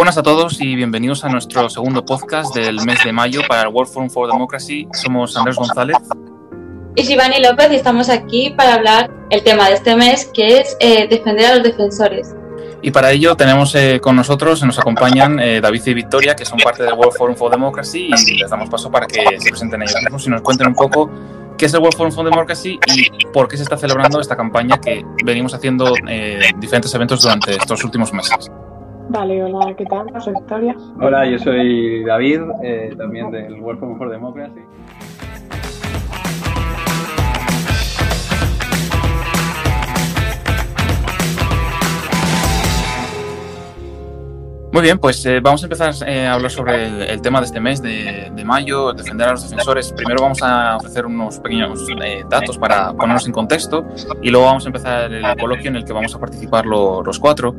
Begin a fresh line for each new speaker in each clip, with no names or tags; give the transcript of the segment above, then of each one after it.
Buenas a todos y bienvenidos a nuestro segundo podcast del mes de mayo para el World Forum for Democracy. Somos Andrés González.
Y Shivani López y estamos aquí para hablar el tema de este mes que es eh, defender a los defensores.
Y para ello tenemos eh, con nosotros, nos acompañan eh, David y Victoria, que son parte del World Forum for Democracy, y les damos paso para que se presenten ellos mismos y nos cuenten un poco qué es el World Forum for Democracy y por qué se está celebrando esta campaña que venimos haciendo eh, diferentes eventos durante estos últimos meses.
Vale, hola, ¿qué tal? Soy Victoria.
Hola, yo soy David, también del World Forum for Democracy.
Muy bien, pues eh, vamos a empezar eh, a hablar sobre el, tema de este mes de, mayo, defender a los defensores. Primero vamos a ofrecer unos pequeños eh, datos para ponernos en contexto y luego vamos a empezar el coloquio en el que vamos a participar los cuatro.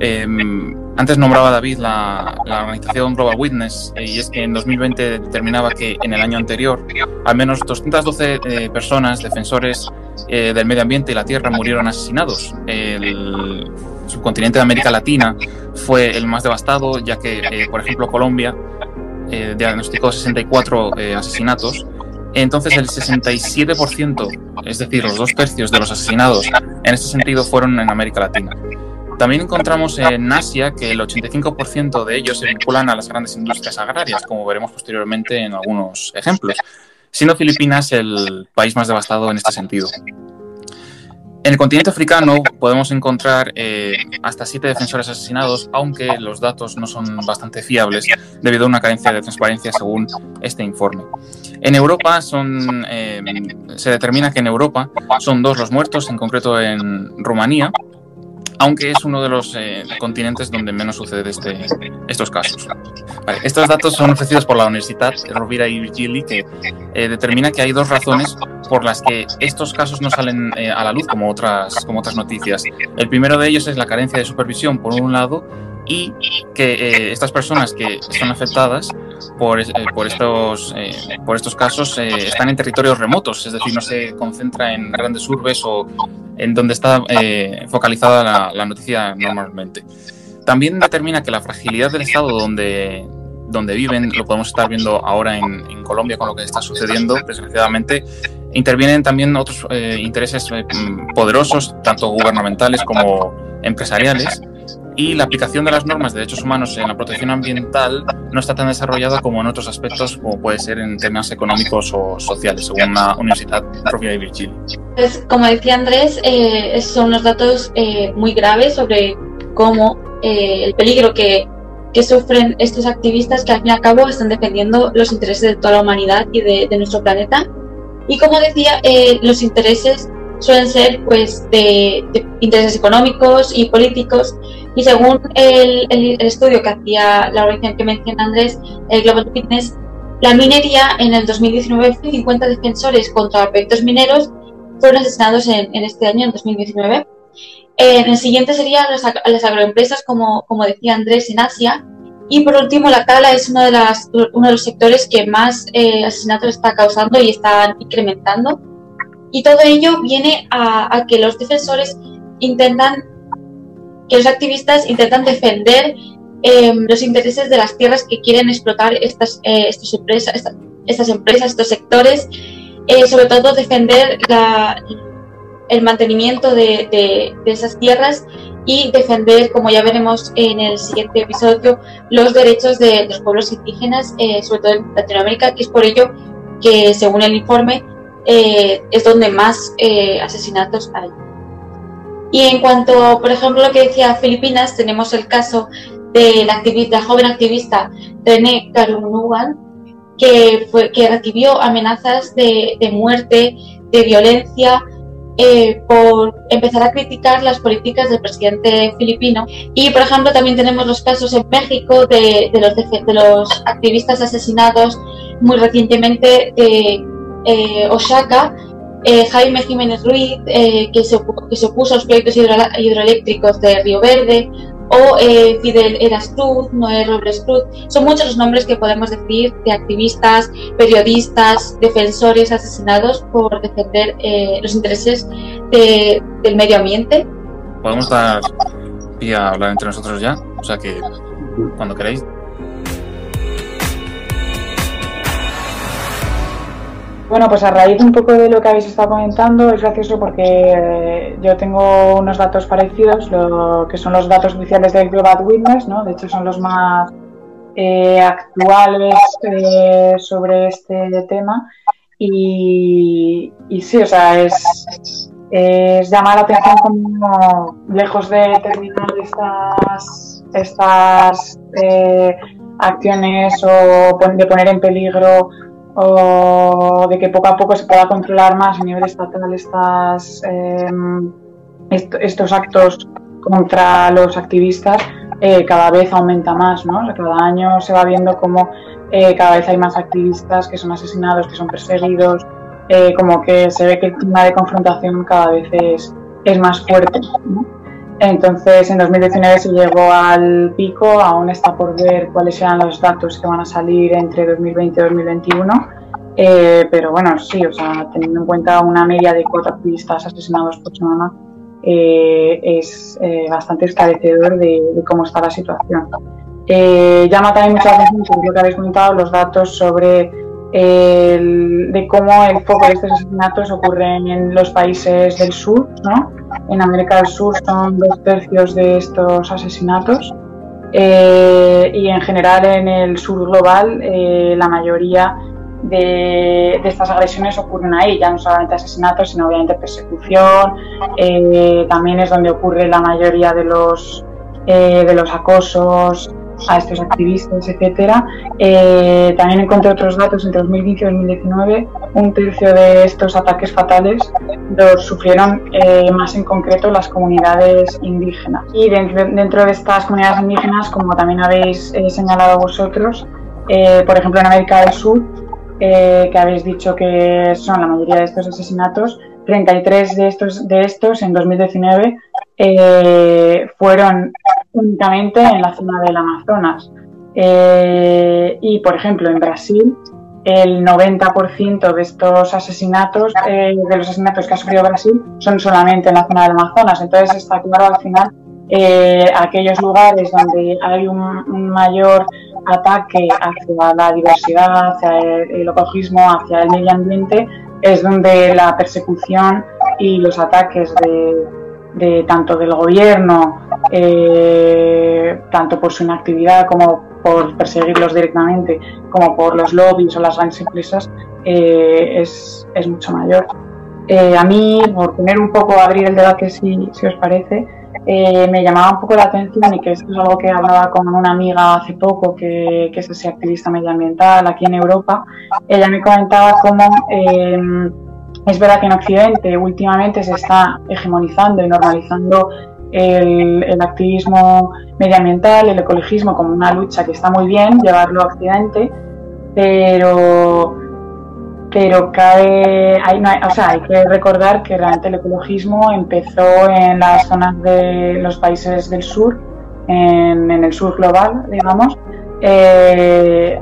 Em, antes nombraba David la, organización Global Witness y es que en 2020 determinaba que en el año anterior al menos 212 personas, defensores del medio ambiente y la tierra, murieron asesinados. El, subcontinente de América Latina fue el más devastado, ya que, eh, por ejemplo, Colombia eh, diagnosticó 64 eh, asesinatos. Entonces, el 67%, es decir, los dos tercios de los asesinados en este sentido fueron en América Latina. También encontramos en Asia que el 85% de ellos se vinculan a las grandes industrias agrarias, como veremos posteriormente en algunos ejemplos, siendo Filipinas el país más devastado en este sentido. En el continente africano podemos encontrar eh, hasta siete defensores asesinados, aunque los datos no son bastante fiables debido a una carencia de transparencia según este informe. En Europa son, eh, se determina que en Europa son dos los muertos, en concreto en Rumanía, aunque es uno de los eh, continentes donde menos sucede este, estos casos. estos datos son ofrecidos por la Universidad Rovira y Virgili, que eh, determina que hay dos razones por las que estos casos no salen eh, a la luz como otras, como otras noticias. El primero de ellos es la carencia de supervisión, por un lado, y que estas personas que están afectadas por, por, estos, por estos casos están en territorios remotos, es decir, no se concentra en grandes urbes o en donde está eh, focalizada la, noticia normalmente. También determina que la fragilidad del Estado donde, donde viven, lo podemos estar viendo ahora en, Colombia con lo que está sucediendo, desgraciadamente, intervienen también otros eh, intereses eh, poderosos, tanto gubernamentales como empresariales, y la aplicación de las normas de derechos humanos en la protección ambiental no está tan desarrollada como en otros aspectos, como puede ser en temas económicos o sociales, según la Universidad Propia de Virginia.
Pues, como decía Andrés, eh, son unos datos eh, muy graves sobre cómo eh, el peligro que, que, sufren estos activistas que al fin y al cabo están defendiendo los intereses de toda la humanidad y de, de nuestro planeta. Y como decía, los intereses suelen ser pues de, intereses económicos y políticos y según el, el, estudio que hacía la organización que menciona Andrés, el Global Fitness, la minería en el 2019 50 defensores contra proyectos mineros fueron asesinados en, en este año, en 2019. En el siguiente serían las, agroempresas, como, como decía Andrés, en Asia. Y por último, la cala es uno de, las, uno de los sectores que más eh, asesinatos está causando y están incrementando. Y todo ello viene a, que los defensores intentan, que los activistas intentan defender em, los intereses de las tierras que quieren explotar estas, eh, estas, empresas, estas, empresas, estos sectores, eh, sobre todo defender el mantenimiento de, de, esas tierras y defender, como ya veremos en el siguiente episodio, los derechos de los pueblos indígenas, eh, sobre todo en Latinoamérica, que es por ello que, según el informe, eh, es donde más eh, asesinatos hay. Y en cuanto, por ejemplo, lo que decía Filipinas, tenemos el caso de la, activista, joven activista René Karunugan, que, fue, que recibió amenazas de, muerte, de violencia, eh, por empezar a criticar las políticas del presidente filipino. Y, por ejemplo, también tenemos los casos en México de, de los, de los activistas asesinados muy recientemente de eh, Osaka, eh, Jaime Jiménez Ruiz, eh, que, se, opuso a los proyectos hidroeléctricos de Río Verde, o Fidel Eras Cruz, Noé Robles Cruz. Son muchos los nombres que podemos decir de activistas, periodistas, defensores asesinados por defender los intereses del medio ambiente.
Podemos dar a hablar entre nosotros ya. O sea que cuando queráis.
Bueno, pues a raíz un poco de lo que habéis estado comentando, es gracioso porque eh, yo tengo unos datos parecidos, lo que son los datos oficiales de Global Witness, ¿no? De hecho, son los más eh, actuales eh, sobre este tema. Y, sí, o sea, es, llamar la atención como lejos de terminar estas, estas acciones o de poner en peligro o de que poco a poco se pueda controlar más a nivel estatal estas, em, estos actos contra los activistas, eh, cada vez aumenta más, ¿no? Cada año se va viendo como eh, cada vez hay más activistas que son asesinados, que son perseguidos, eh, como que se ve que el clima de confrontación cada vez es, es más fuerte, entonces, en 2019 se llegó al pico, aún está por ver cuáles serán los datos que van a salir entre 2020 y 2021. Eh, pero bueno, sí, o sea, teniendo en cuenta una media de cuatro activistas asesinados por semana, eh, es eh, bastante esclarecedor de, cómo está la situación. llama también mucha atención, lo que habéis comentado, los datos sobre de cómo el foco de estos asesinatos ocurren en los países del sur, ¿no? En América del Sur son dos tercios de estos asesinatos. Eh, y en general en el sur global eh, la mayoría de, estas agresiones ocurren ahí, ya no solamente asesinatos, sino obviamente persecución, eh, también es donde ocurre la mayoría de los, de los acosos, a estos activistas, etcétera. Eh, también encontré otros datos entre 2015 y 2019. Un tercio de estos ataques fatales los sufrieron eh, más en concreto las comunidades indígenas. Y dentro, de estas comunidades indígenas, como también habéis eh, señalado vosotros, por ejemplo en América del Sur, que habéis dicho que son la mayoría de estos asesinatos, 33 de estos, de estos en 2019 fueron únicamente en la zona del Amazonas. Eh, y, por ejemplo, en Brasil, el 90% de estos asesinatos, eh, de los asesinatos que ha sufrido Brasil, son solamente en la zona del Amazonas. Entonces, está claro al final, eh, aquellos lugares donde hay un, mayor ataque hacia la diversidad, hacia el, ecologismo, hacia el medio ambiente, es donde la persecución y los ataques de, de tanto del gobierno, eh, tanto por su inactividad como por perseguirlos directamente, como por los lobbies o las grandes empresas, eh, es, es, mucho mayor. Eh, a mí, por poner un poco, abrir el debate si, si os parece, me llamaba un poco la atención y que esto es algo que hablaba con una amiga hace poco, que, que es ese activista medioambiental aquí en Europa. Ella me comentaba cómo es verdad que en Occidente últimamente se está hegemonizando y normalizando el, activismo medioambiental, el ecologismo como una lucha que está muy bien llevarlo a Occidente, pero pero cae, hay, o sea, hay que recordar que realmente el ecologismo empezó en las zonas de los países del sur, en, el sur global, digamos, eh,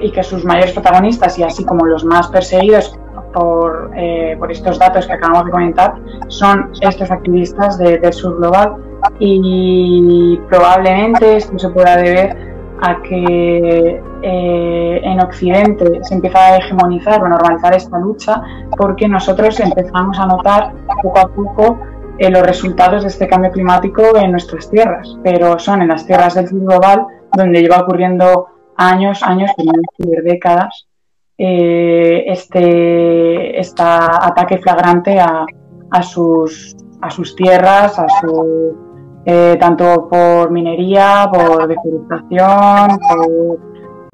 y que sus mayores protagonistas y así como los más perseguidos por, eh, por, estos datos que acabamos de comentar son estos activistas del sur global y probablemente esto se pueda deber a que eh, en Occidente se empieza a hegemonizar o normalizar esta lucha porque nosotros empezamos a notar poco a poco eh, los resultados de este cambio climático en nuestras tierras, pero son en las tierras del sur global donde lleva ocurriendo años, años, décadas, eh, este, este ataque flagrante a, a, sus, a sus tierras, a su, eh, tanto por minería, por deforestación, por,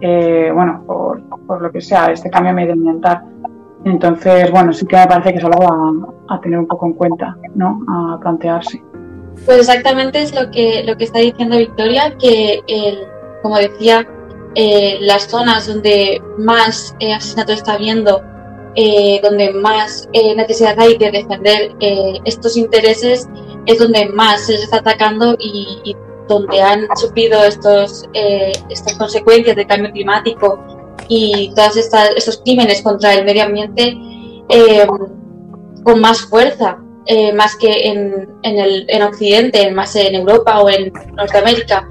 eh, bueno, por, por, lo que sea, este cambio medioambiental. Entonces, bueno, sí que me parece que es algo a, a tener un poco en cuenta, ¿no? A plantearse.
Pues exactamente es lo que, lo que está diciendo Victoria, que el, como decía, eh, las zonas donde más eh, asesinatos está habiendo, eh, donde más necesidad hay de defender estos intereses, es donde más se está atacando y, donde han sufrido estos, estas consecuencias del cambio climático y todos estos crímenes contra el medio ambiente con más fuerza. eh, más que en, en, el, en Occidente, más en Europa o en Norteamérica.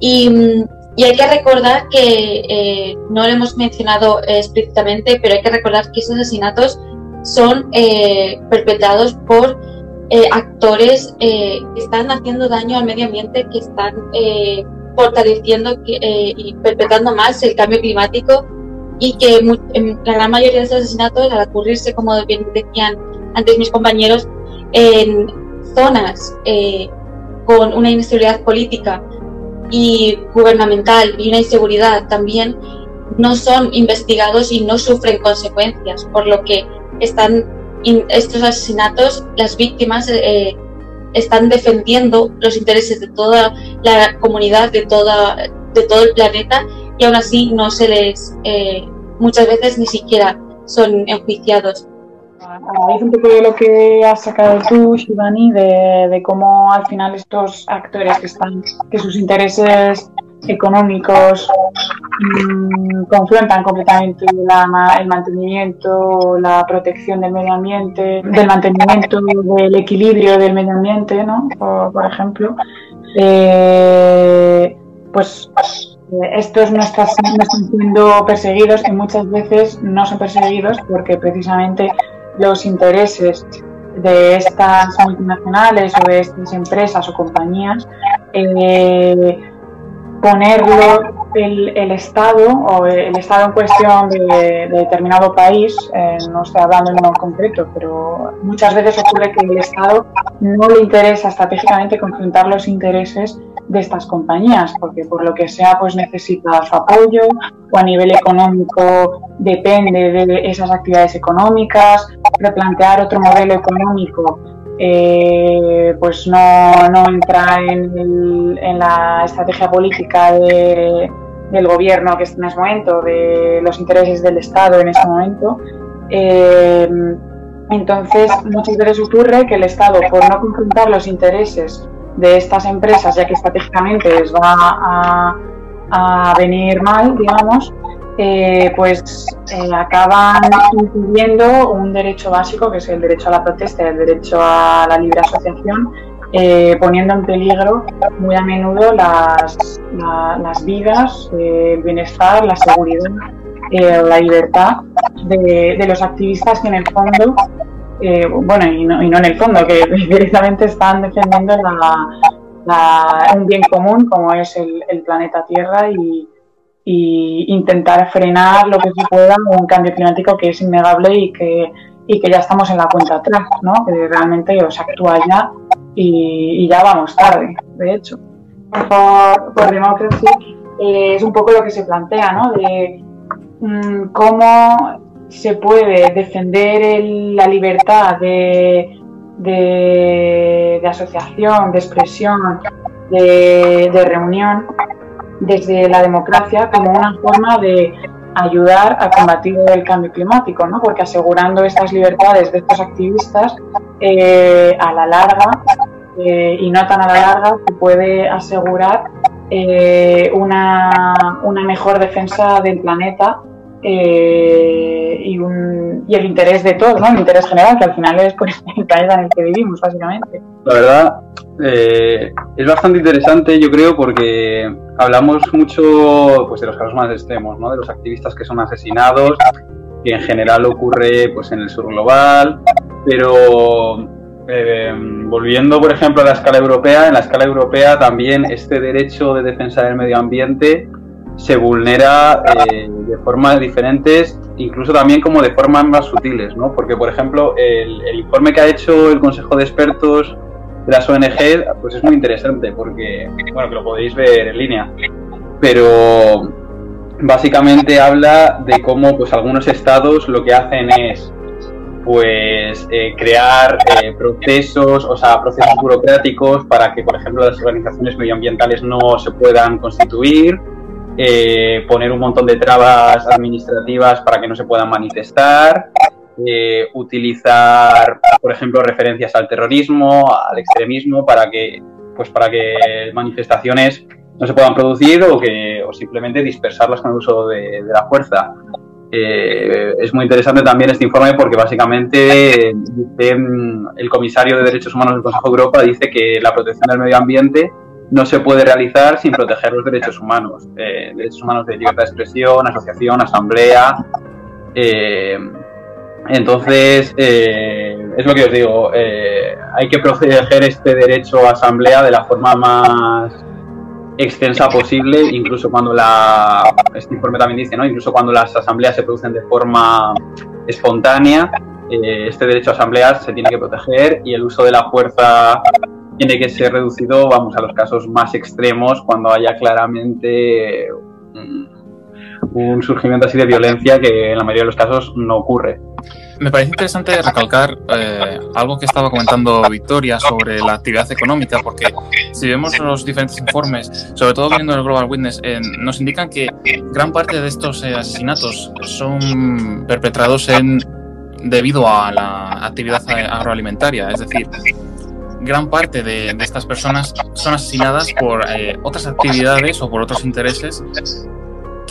Y, y hay que recordar que, eh, no lo hemos mencionado explícitamente, pero hay que recordar que esos asesinatos son eh, perpetrados por eh, actores que están haciendo daño al medio ambiente, que están fortaleciendo y perpetrando más el cambio climático y que en la gran mayoría de esos asesinatos, al ocurrirse, como bien decían antes mis compañeros, en zonas con una inestabilidad política y gubernamental y una inseguridad también no son investigados y no sufren consecuencias, por lo que están estos asesinatos, las víctimas eh, están defendiendo los intereses de toda la comunidad, de, toda, de todo el planeta, y aún así no se les, eh, muchas veces ni siquiera son enjuiciados
un poco de lo que has sacado tú, Shivani, de, cómo al final estos actores que están, que sus intereses económicos mmm, confrontan completamente el mantenimiento, la protección del medio ambiente, del mantenimiento del equilibrio del medio ambiente, ¿no? Por, ejemplo, eh, pues estos no están siendo perseguidos y muchas veces no son perseguidos porque precisamente los intereses de estas multinacionales o de estas empresas o compañías, eh, ponerlo el, el, Estado o el Estado en cuestión de, determinado país, eh, no estoy hablando en uno concreto, pero muchas veces ocurre que el Estado no le interesa estratégicamente confrontar los intereses de estas compañías, porque por lo que sea pues necesita su apoyo o a nivel económico depende de esas actividades económicas, replantear otro modelo económico eh, pues no, no entra en, la estrategia política de, del gobierno que está en ese momento, de los intereses del Estado en ese momento. Eh, entonces, muchas veces ocurre que el Estado, por no confrontar los intereses de estas empresas, ya que estratégicamente les va a, a venir mal, digamos, eh, pues eh, acaban impidiendo un derecho básico que es el derecho a la protesta y el derecho a la libre asociación, eh, poniendo en peligro muy a menudo las, las vidas, el bienestar, la seguridad, la libertad de, de, los activistas que en el fondo, bueno, y no, y no, en el fondo, que directamente están defendiendo la, un bien común como es el, el planeta Tierra y, y intentar frenar lo que se pueda un cambio climático que es innegable y que, y que ya estamos en la cuenta atrás, ¿no? que realmente se actúa ya y, ya vamos tarde, de hecho. Por, por democracia eh, es un poco lo que se plantea, ¿no? de mm, cómo se puede defender la libertad de, de, asociación, de expresión, de reunión desde la democracia como una forma de ayudar a combatir el cambio climático, ¿no? porque asegurando estas libertades de estos activistas eh, a la larga eh, y no tan a la larga se puede asegurar eh, una, una, mejor defensa del planeta y, un, y, el interés de todos, ¿no? el interés general, que al final es pues, el planeta en el que vivimos, básicamente.
La verdad, eh, es bastante interesante, yo creo, porque hablamos mucho pues, de los casos más extremos, ¿no? de los activistas que son asesinados, que en general ocurre pues, en el sur global, pero eh, volviendo, por ejemplo, a la escala europea, en la escala europea también este derecho de defensa del medio ambiente se vulnera eh, de formas diferentes, incluso también como de formas más sutiles, ¿no? Porque, por ejemplo, el, informe que ha hecho el Consejo de Expertos de las ONG, pues es muy interesante porque, bueno, que lo podéis ver en línea, pero básicamente habla de cómo pues algunos estados lo que hacen es pues eh, crear eh, procesos, o sea, procesos burocráticos para que, por ejemplo, las organizaciones medioambientales no se puedan constituir, eh, poner un montón de trabas administrativas para que no se puedan manifestar, eh, utilizar, por ejemplo, referencias al terrorismo, al extremismo, para que, pues para que manifestaciones no se puedan producir o que o simplemente dispersarlas con el uso de, la fuerza. Eh, es muy interesante también este informe porque básicamente mm, el comisario de Derechos Humanos del Consejo de Europa dice que la protección del medio ambiente no se puede realizar sin proteger los derechos humanos, eh, derechos humanos de libertad de expresión, asociación, asamblea. Eh, entonces, es lo que os digo, hay que proteger este derecho a asamblea de la forma más extensa posible, incluso cuando la, este informe también dice, ¿no? incluso cuando las asambleas se producen de forma espontánea, eh, este derecho a asambleas se tiene que proteger y el uso de la fuerza tiene que ser reducido, vamos, a los casos más extremos, cuando haya claramente un surgimiento así de violencia que en la mayoría de los casos no ocurre.
Me parece interesante recalcar eh, algo que estaba comentando Victoria sobre la actividad económica, porque si vemos los diferentes informes, sobre todo viendo el Global Witness, eh, nos indican que gran parte de estos eh, asesinatos son perpetrados en debido a la actividad agroalimentaria, es decir, gran parte de, estas personas son asesinadas por otras actividades o por otros intereses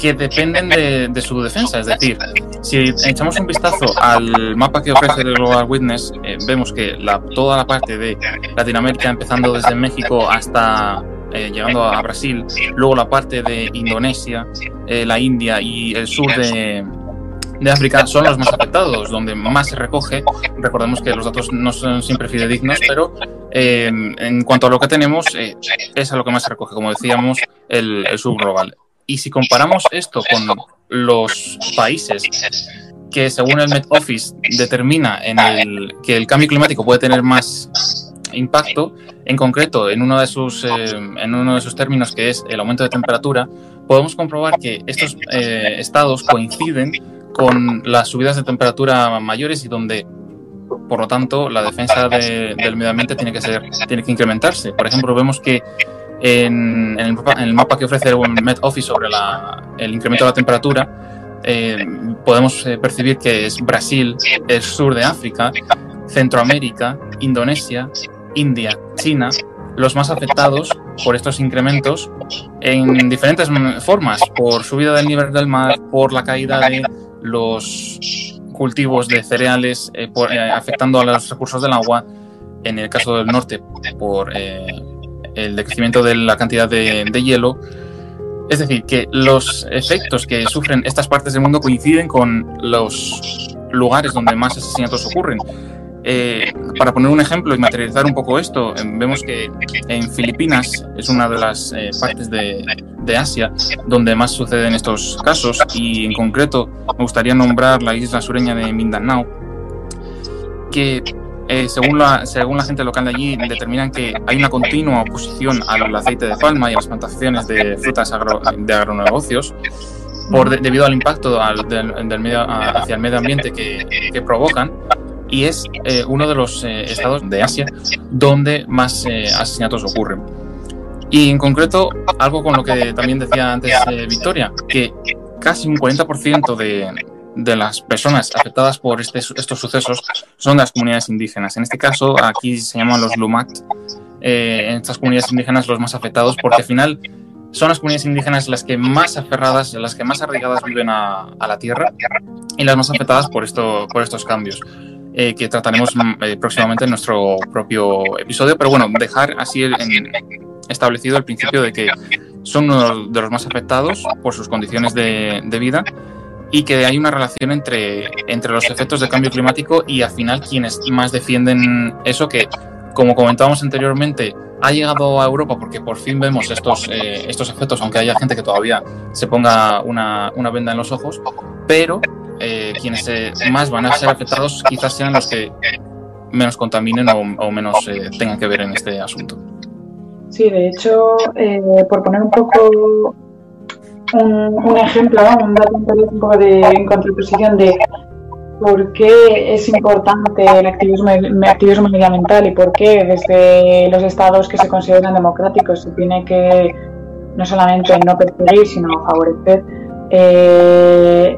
que dependen de, su defensa. Es decir, si echamos un vistazo al mapa que ofrece el Global Witness, eh, vemos que la, toda la parte de Latinoamérica, empezando desde México hasta eh, llegando a Brasil, luego la parte de Indonesia, eh, la India y el sur de, de África son los más afectados, donde más se recoge. Recordemos que los datos no son siempre fidedignos, pero en cuanto a lo que tenemos, es a lo que más se recoge, como decíamos, el, el global. Y si comparamos esto con los países que según el Met Office determina en el, que el cambio climático puede tener más impacto, en concreto en uno, de sus, eh, en uno de sus términos que es el aumento de temperatura, podemos comprobar que estos eh, estados coinciden con las subidas de temperatura mayores y donde por lo tanto la defensa del medio ambiente tiene que ser tiene que incrementarse. Por ejemplo, vemos que en, el, mapa, que ofrece el Met Office sobre el incremento de la temperatura, eh, podemos eh, percibir que es Brasil, el sur de África, Centroamérica, Indonesia, India, China, los más afectados por estos incrementos en diferentes formas, por subida del nivel del mar, por la caída de los cultivos de cereales, eh, afectando a los recursos del agua, en el caso del norte, por el decrecimiento de la cantidad de, hielo. Es decir, que los efectos que sufren estas partes del mundo coinciden con los lugares donde más asesinatos ocurren. Eh, para poner un ejemplo y materializar un poco esto, eh, vemos que en Filipinas es una de las eh, partes de, Asia donde más suceden estos casos y en concreto me gustaría nombrar la isla sureña de Mindanao, que eh, según, la, según la gente local de allí, determinan que hay una continua oposición al aceite de palma y a las plantaciones de frutas de agronegocios por, debido al impacto hacia el medio ambiente que, provocan. Y es eh, uno de los eh, estados de Asia donde más asesinatos ocurren. Y en concreto, algo con lo que también decía antes Victoria, que casi un 40% de, de las personas afectadas por este, estos sucesos son de las comunidades indígenas. En este caso, aquí se llaman los eh, en estas comunidades indígenas los más afectados, porque al final son las comunidades indígenas las que más aferradas, las que más arraigadas viven a, la tierra y las más afectadas por, esto, por estos cambios. Eh, que trataremos mm, eh, próximamente en nuestro propio episodio, pero bueno, dejar así establecido el principio de que son uno de los más afectados por sus condiciones de, vida y que hay una relación entre, entre los efectos del cambio climático y al final quienes más defienden eso que, como comentábamos anteriormente, ha llegado a Europa porque por fin vemos estos, eh, estos efectos, aunque haya gente que todavía se ponga una, una venda en los ojos, pero eh, quienes eh, más van a ser afectados quizás sean los que menos contaminen o, menos tengan que ver en este asunto.
Sí, de hecho, por poner un poco un, ejemplo, un dato un poco de en contraposición de por qué es importante el activismo, activismo medioambiental y por qué desde los estados que se consideran democráticos se tiene que no solamente no perseguir, sino favorecer. Eh,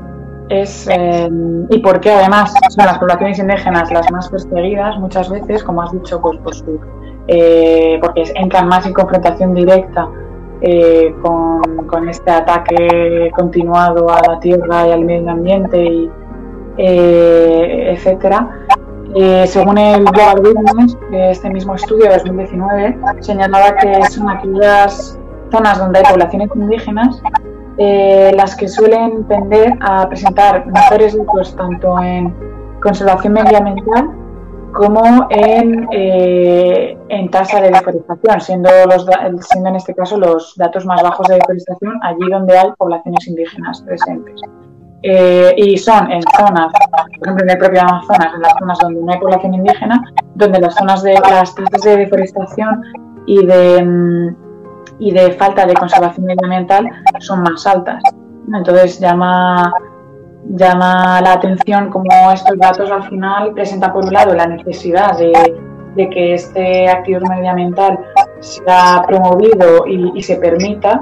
es, eh, y por qué además son las poblaciones indígenas las más perseguidas muchas veces, como has dicho, pues por eh, porque entran más en confrontación directa eh, con, este ataque continuado a la tierra y al medio ambiente, y, eh, etcétera. Eh, según el Global Witness, este mismo estudio de 2019 señalaba que son aquellas zonas donde hay poblaciones indígenas las que suelen tender a presentar mejores datos tanto en conservación medioambiental como en, eh, en tasa de deforestación, siendo, los, siendo en este caso los datos más bajos de deforestación allí donde hay poblaciones indígenas presentes. Eh, y son en zonas, por ejemplo en el propio Amazonas, en las zonas donde no hay población indígena, donde las zonas de las tasas de deforestación y de, y de falta de conservación medioambiental son más altas. Entonces llama llama la atención como estos datos al final presentan por un lado la necesidad de, que este activismo medioambiental sea promovido y, se permita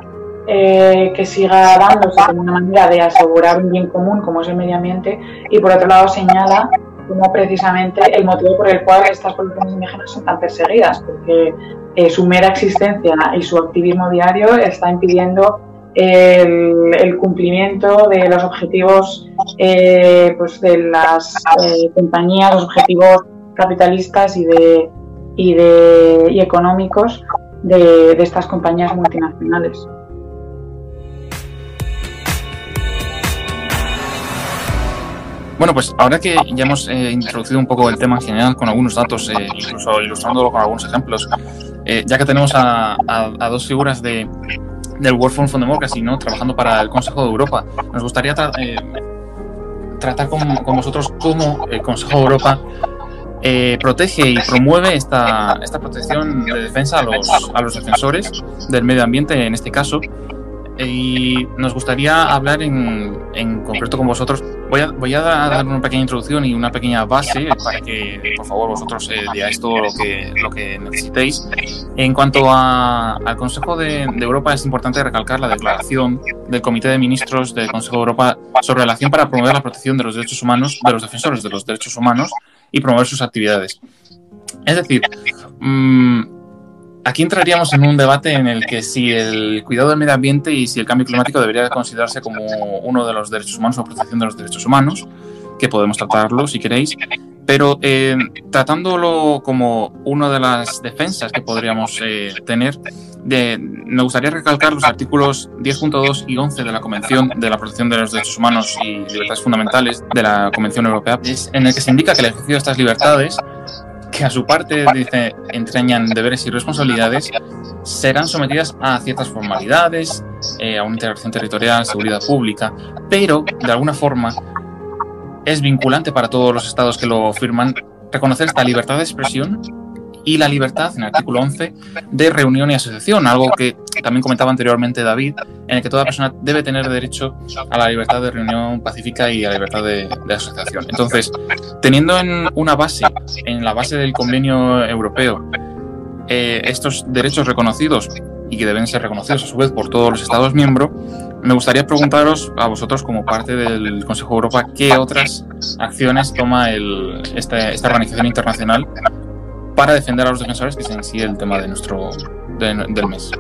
eh, que siga dándose como una manera de asegurar un bien común como es el medio ambiente y por otro lado señala como precisamente el motivo por el cual estas poblaciones indígenas son tan perseguidas porque eh, su mera existencia y su activismo diario está impidiendo el, cumplimiento de los objetivos eh, pues de las compañías, los objetivos capitalistas y de y económicos de, estas compañías multinacionales.
Bueno, pues ahora que ya hemos eh, introducido un poco el tema en general con algunos datos, incluso ilustrándolo con algunos ejemplos, ya que tenemos a, dos figuras de, del World Forum for Democracy, trabajando para el Consejo de Europa. Nos gustaría eh, tratar con, vosotros cómo el Consejo de Europa eh, protege y promueve esta, esta protección de defensa a los, a los defensores del medio ambiente, en este caso, y nos gustaría hablar en, en, concreto con vosotros. Voy a, voy a dar una pequeña introducción y una pequeña base para que, por favor, vosotros eh, digáis todo lo que, lo que necesitéis. En cuanto a, al Consejo de, de, Europa, es importante recalcar la declaración del Comité de Ministros del Consejo de Europa sobre la acción para promover la protección de los derechos humanos, de los defensores de los derechos humanos y promover sus actividades. Es decir, mmm, Aquí entraríamos en un debate en el que si el cuidado del medio ambiente y si el cambio climático debería considerarse como uno de los derechos humanos o protección de los derechos humanos, que podemos tratarlo si queréis, pero eh, tratándolo como una de las defensas que podríamos eh, tener, de, me gustaría recalcar los artículos 10.2 y 11 de la Convención de la Protección de los Derechos Humanos y Libertades Fundamentales de la Convención Europea, en el que se indica que el ejercicio de estas libertades que a su parte dice entrañan deberes y responsabilidades, serán sometidas a ciertas formalidades, eh, a una integración territorial, seguridad pública, pero de alguna forma es vinculante para todos los estados que lo firman reconocer esta libertad de expresión y la libertad, en el artículo 11, de reunión y asociación, algo que también comentaba anteriormente David, en el que toda persona debe tener derecho a la libertad de reunión pacífica y a la libertad de, asociación. Entonces, teniendo en una base, en la base del convenio europeo, eh, estos derechos reconocidos y que deben ser reconocidos a su vez por todos los Estados miembros, me gustaría preguntaros a vosotros como parte del Consejo de Europa qué otras acciones toma esta, esta organización internacional para defender a los defensores, que es en sí el tema de nuestro del mes.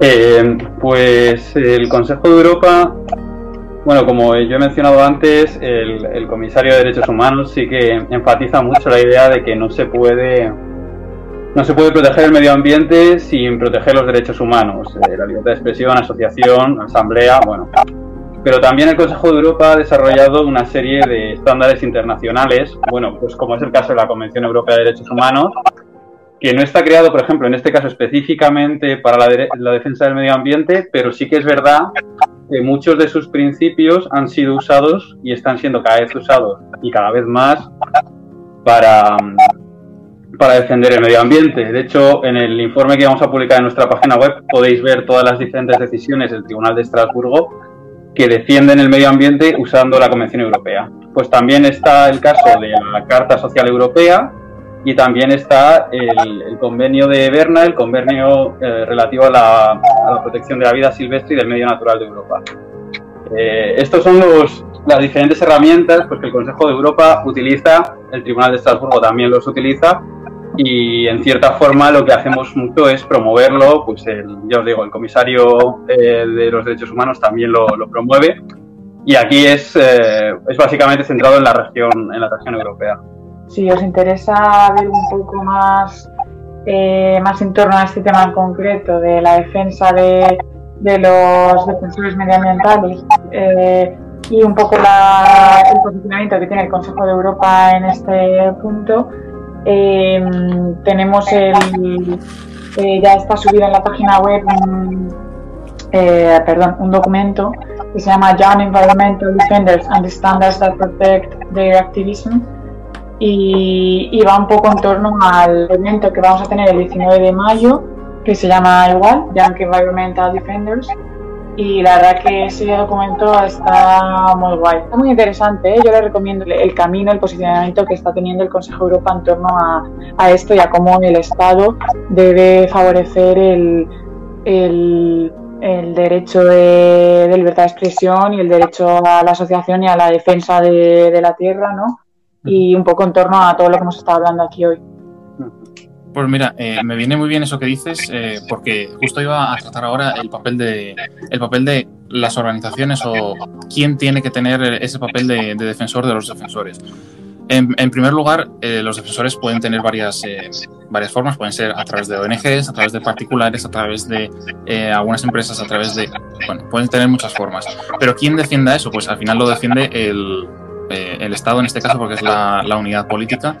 Eh, pues el Consejo de Europa, bueno, como yo he mencionado antes, el, comisario de Derechos Humanos sí que enfatiza mucho la idea de que no se puede no se puede proteger el medio ambiente sin proteger los derechos humanos, eh, la libertad de expresión, asociación, asamblea, bueno, pero también el Consejo de Europa ha desarrollado una serie de estándares internacionales, bueno, pues como es el caso de la Convención Europea de Derechos Humanos, que no está creado, por ejemplo, en este caso específicamente para la, defensa del medio ambiente, pero sí que es verdad que muchos de sus principios han sido usados y están siendo cada vez usados y cada vez más para, para defender el medio ambiente. De hecho, en el informe que vamos a publicar en nuestra página web podéis ver todas las diferentes decisiones del Tribunal de Estrasburgo que defienden el medio ambiente usando la Convención Europea. Pues también está el caso de la Carta Social Europea y también está el, convenio de Berna, el convenio eh, relativo a la, protección de la vida silvestre y del medio natural de Europa. Eh, estos son los, las diferentes herramientas pues, que el Consejo de Europa utiliza, el Tribunal de Estrasburgo también los utiliza y en cierta forma lo que hacemos mucho es promoverlo, pues el, ya os digo, el comisario eh, de los derechos humanos también lo, promueve y aquí es, eh, es básicamente centrado en la región, en la región europea.
Si os interesa ver un poco más, eh, más en torno a este tema en concreto de la defensa de, de los defensores medioambientales y un poco la, el posicionamiento que tiene el Consejo de Europa en este punto, Em, tenemos el, eh, ya está subido en la página web un, eh, perdón, un documento que se llama Young Environmental Defenders and the Standards that Protect Their Activism y, y, va un poco en torno al evento que vamos a tener el 19 de mayo que se llama igual, Young Environmental Defenders y la verdad que ese documento está muy guay. Está muy interesante, ¿eh? yo le recomiendo el camino, el posicionamiento que está teniendo el Consejo de Europa en torno a, esto y a cómo el Estado debe favorecer el, el, derecho de, libertad de expresión y el derecho a la asociación y a la defensa de, de la tierra, ¿no? Y un poco en torno a todo lo que hemos estado hablando aquí hoy.
Pues mira, eh, me viene muy bien eso que dices, eh, porque justo iba a tratar ahora el papel de el papel de las organizaciones o quién tiene que tener ese papel de, defensor de los defensores. En, primer lugar, eh, los defensores pueden tener varias, varias formas, pueden ser a través de ONGs, a través de particulares, a través de algunas empresas, a través de... Bueno, pueden tener muchas formas. Pero ¿quién defienda eso? Pues al final lo defiende el, eh, el Estado en este caso porque es la, unidad política,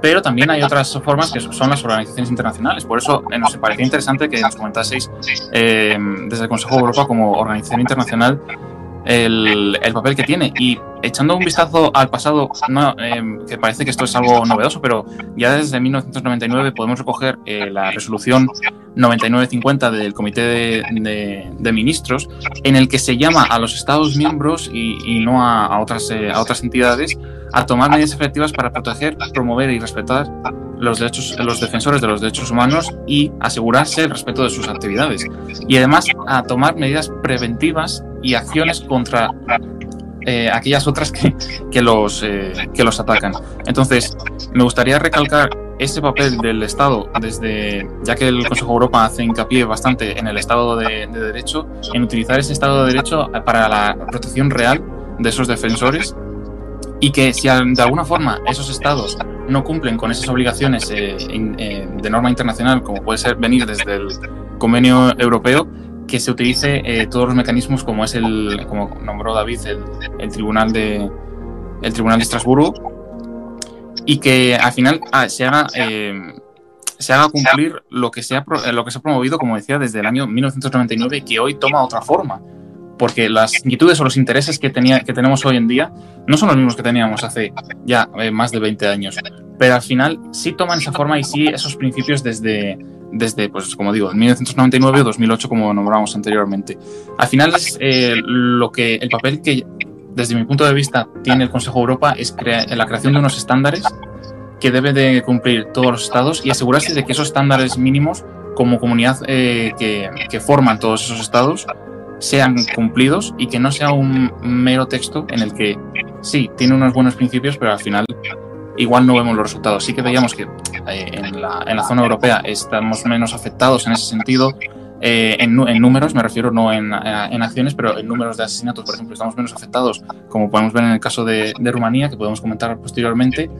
pero también hay otras formas que son las organizaciones internacionales. Por eso eh, nos parecía interesante que nos comentaseis eh, desde el Consejo de Europa como organización internacional el, papel que tiene. Y echando un vistazo al pasado, no, que parece que esto es algo novedoso, pero ya desde 1999 podemos recoger la resolución 9950 del Comité de, Ministros, en el que se llama a los Estados miembros y, no a, otras, eh, a otras entidades a tomar medidas efectivas para proteger, promover y respetar los derechos, los defensores de los derechos humanos y asegurarse el respeto de sus actividades. Y además a tomar medidas preventivas y acciones contra eh, aquellas otras que, que los, eh, que los atacan. Entonces, me gustaría recalcar ese papel del Estado, desde ya que el Consejo de Europa hace hincapié bastante en el Estado de, Derecho, en utilizar ese Estado de Derecho para la protección real de esos defensores y que si de alguna forma esos estados no cumplen con esas obligaciones eh, de norma internacional, como puede ser venir desde el convenio europeo, que se utilice eh, todos los mecanismos como es el, como nombró David, el, el tribunal de el tribunal de Estrasburgo, y que al final ah, se haga eh, se haga cumplir lo que se ha lo que se ha promovido como decía desde el año 1999 y que hoy toma otra forma. Porque las inquietudes o los intereses que tenía que tenemos hoy en día no son los mismos que teníamos hace ya eh, más de 20 años. Pero al final sí toman esa forma y sí esos principios desde desde, pues como digo, 1999 o 2008, como nombramos anteriormente. Al final es eh, lo que el papel que desde mi punto de vista, tiene el Consejo de Europa es la creación de unos estándares que deben de cumplir todos los estados y asegurarse de que esos estándares mínimos, como comunidad eh, que, forman todos esos estados, sean cumplidos y que no sea un mero texto en el que sí, tiene unos buenos principios, pero al final igual no vemos los resultados. Sí que veíamos que eh, en, la, en la zona europea estamos menos afectados en ese sentido eh, en, números, me refiero no en, en, acciones, pero en números de asesinatos, por ejemplo, estamos menos afectados, como podemos ver en el caso de, de Rumanía, que podemos comentar posteriormente,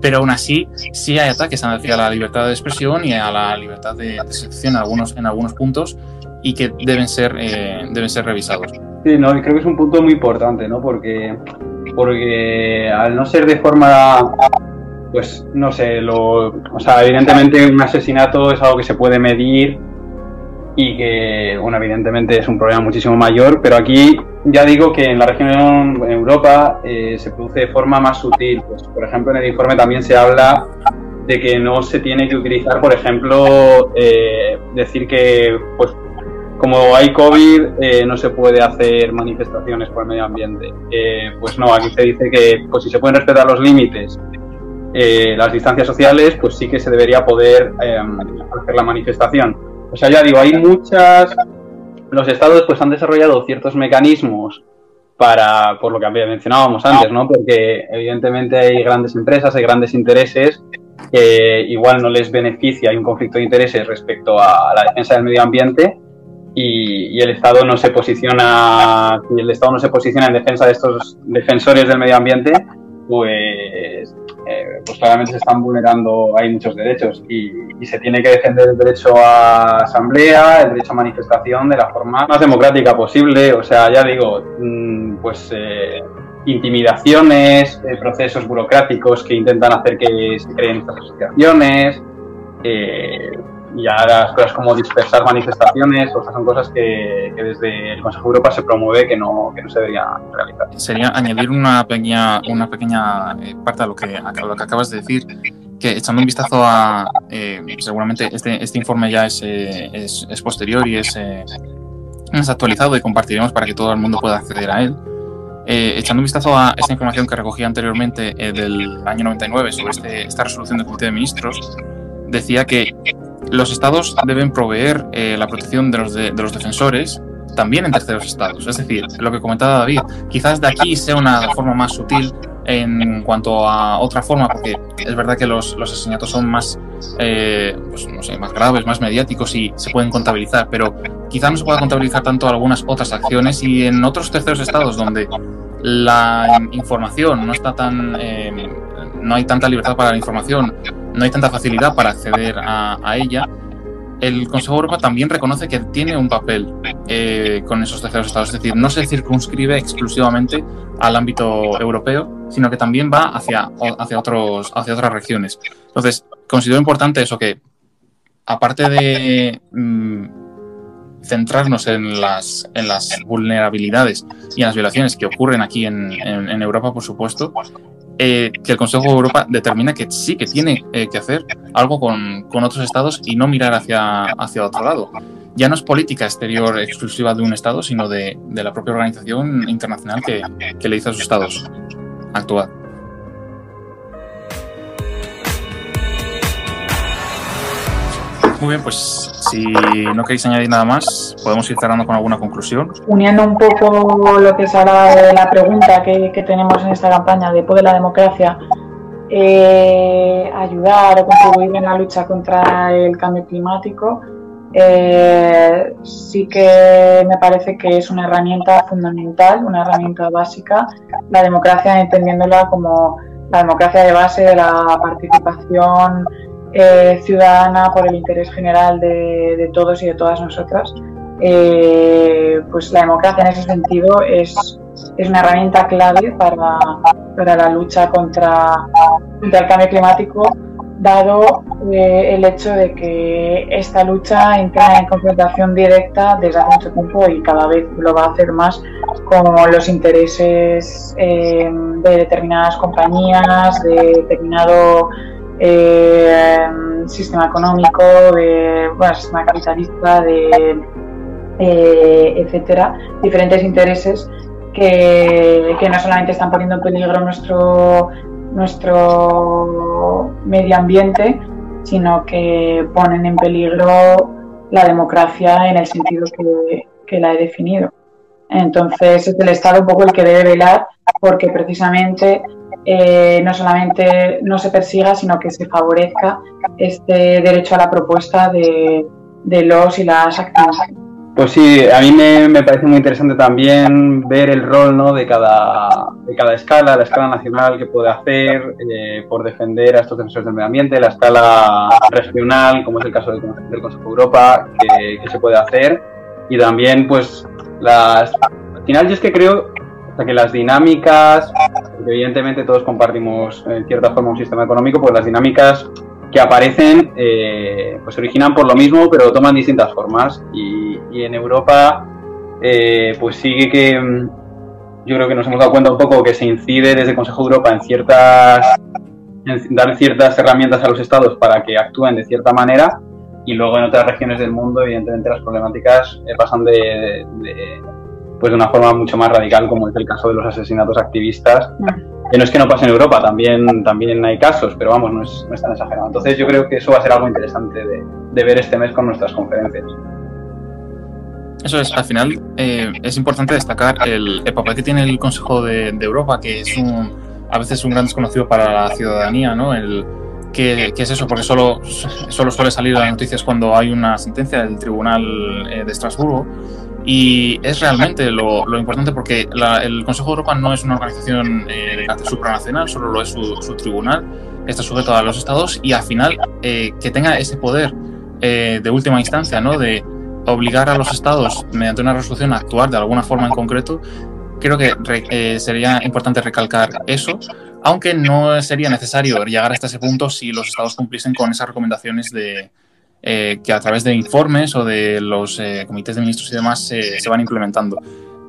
pero aún así sí hay ataques a la libertad de expresión y a la libertad de, de sección en algunos, en algunos puntos y que deben ser, eh, deben ser revisados.
Sí, no, creo que es un punto muy importante, ¿no? Porque, porque al no ser de forma pues no sé, lo, o sea, evidentemente un asesinato es algo que se puede medir y que, bueno, evidentemente es un problema muchísimo mayor, pero aquí ya digo que en la región en Europa eh, se produce de forma más sutil. Pues, por ejemplo, en el informe también se habla de que no se tiene que utilizar, por ejemplo, eh, decir que, pues, como hay COVID, eh, no se puede hacer manifestaciones por el medio ambiente. pues no, aquí se dice que, pues, si se pueden respetar los límites las distancias sociales, pues sí que se debería poder hacer la manifestación. O sea, ya digo, hay muchas... Los estados pues han desarrollado ciertos mecanismos para, por lo que mencionábamos antes, ¿no? Porque evidentemente hay grandes empresas, hay grandes intereses igual no les beneficia, hay un conflicto de intereses respecto a la defensa del medio ambiente y, el Estado no se posiciona, si el Estado no se posiciona en defensa de estos defensores del medio ambiente, pues, eh, pues claramente se están vulnerando hay muchos derechos y, se tiene que defender el derecho a asamblea, el derecho a manifestación de la forma más democrática posible. O sea, ya digo, mm, pues eh, intimidaciones, eh, procesos burocráticos que intentan hacer que se creen estas asociaciones. Eh, y las cosas como dispersar manifestaciones, o sea, son cosas que, desde el Consejo de Europa se promueve que no, que no se deberían realizar.
Sería añadir una pequeña, una pequeña eh, parte a lo, que, a lo que acabas de decir, que echando un vistazo a, eh, seguramente este, este informe ya es, eh, es, es posterior y es, es actualizado y compartiremos para que todo el mundo pueda acceder a él. echando un vistazo a esta información que recogí anteriormente del año 99 sobre este, esta resolución del Comité de Ministros, decía que los estados deben proveer eh, la protección de los, de, los defensores también en terceros estados. Es decir, lo que comentaba David, quizás de aquí sea una forma más sutil en cuanto a otra forma, porque es verdad que los, asesinatos son más, eh, pues, no sé, más graves, más mediáticos y se pueden contabilizar, pero quizás no se pueda contabilizar tanto algunas otras acciones y en otros terceros estados donde la información no está tan, eh, no hay tanta libertad para la información, no hay tanta facilidad para acceder a, ella, el Consejo de Europa también reconoce que tiene un papel eh, con esos terceros estados, es decir, no se circunscribe exclusivamente al ámbito europeo, sino que también va hacia, hacia, otros, hacia otras regiones. Entonces, considero importante eso que, aparte de mm, centrarnos en las, en las vulnerabilidades y en las violaciones que ocurren aquí en, en Europa, por supuesto, eh, que el Consejo de Europa determina que sí que tiene eh, que hacer algo con, con, otros estados y no mirar hacia, hacia otro lado. Ya no es política exterior exclusiva de un estado, sino de, de la propia organización internacional que, que le dice a sus estados actuar. Muy bien, pues si no queréis añadir nada más, podemos ir cerrando con alguna conclusión.
Uniendo un poco lo que se hablaba de la pregunta que, tenemos en esta campaña de ¿puede la democracia eh, ayudar o contribuir en la lucha contra el cambio climático? Eh, sí que me parece que es una herramienta fundamental, una herramienta básica, la democracia entendiéndola como la democracia de base de la participación eh, ciudadana por el interés general de, todos y de todas nosotras, eh, pues la democracia en ese sentido es, una herramienta clave para, para la lucha contra, contra, el cambio climático, dado eh, el hecho de que esta lucha entra en confrontación directa desde hace mucho tiempo y cada vez lo va a hacer más con los intereses de determinadas compañías, de determinado eh, sistema económico, de bueno, sistema capitalista, de eh, etcétera, diferentes intereses que, no solamente están poniendo en peligro nuestro, nuestro medio ambiente, sino que ponen en peligro la democracia en el sentido que, que la he definido. Entonces es el Estado un poco el que debe velar porque precisamente eh, no solamente no se persiga, sino que se favorezca este derecho a la propuesta de, los y las activistas.
Pues sí, a mí me, parece muy interesante también ver el rol ¿no? de, cada, de cada escala, la escala nacional que puede hacer eh, por defender a estos defensores del medio ambiente, la escala regional, como es el caso del, Consejo de Europa, que, que, se puede hacer, y también pues las... Al final yo es que creo o que las dinámicas, evidentemente todos compartimos en cierta forma un sistema económico, pues las dinámicas que aparecen eh, pues se originan por lo mismo, pero toman distintas formas. Y, en Europa, eh, pues sigue que mm, yo creo que nos hemos dado cuenta un poco que se incide desde el Consejo de Europa en ciertas en dar ciertas herramientas a los estados para que actúen de cierta manera y luego en otras regiones del mundo evidentemente las problemáticas eh, pasan de pues de una forma mucho más radical, como es el caso de los asesinatos activistas, que no es que no pase en Europa, también, también hay casos, pero vamos, no es, no es tan exagerado. Entonces yo creo que eso va a ser algo interesante de, de ver este mes con nuestras conferencias.
Eso es, al final eh, es importante destacar el, el, papel que tiene el Consejo de, de, Europa, que es un, a veces un gran desconocido para la ciudadanía, ¿no? El, que, es eso, porque solo, solo suele salir a las noticias cuando hay una sentencia del Tribunal eh, de Estrasburgo. Y es realmente lo, lo importante porque el Consejo de Europa no es una organización eh, supranacional, solo lo es su, su, tribunal, está sujeto a los estados y al final eh, que tenga ese poder de última instancia, ¿no? de obligar a los estados mediante una resolución a actuar de alguna forma en concreto, creo que sería importante recalcar eso aunque no sería necesario llegar hasta ese punto si los estados cumpliesen con esas recomendaciones de, eh, que a través de informes o de los eh, comités de ministros y demás se van implementando.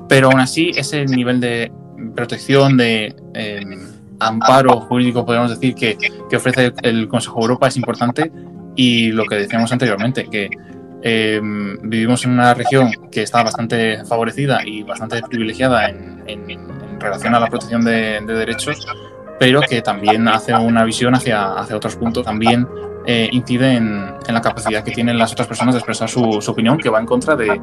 Pero aún así, ese nivel de protección, de em, amparo jurídico, podemos decir, que, que, ofrece el Consejo de Europa es importante y lo que decíamos anteriormente, que em, vivimos en una región que está bastante favorecida y bastante privilegiada en, relación a la protección de, de derechos pero que también hace una visión hacia, hacia otros puntos, también eh, incide en, en, la capacidad que tienen las otras personas de expresar su, su opinión, que va en contra de,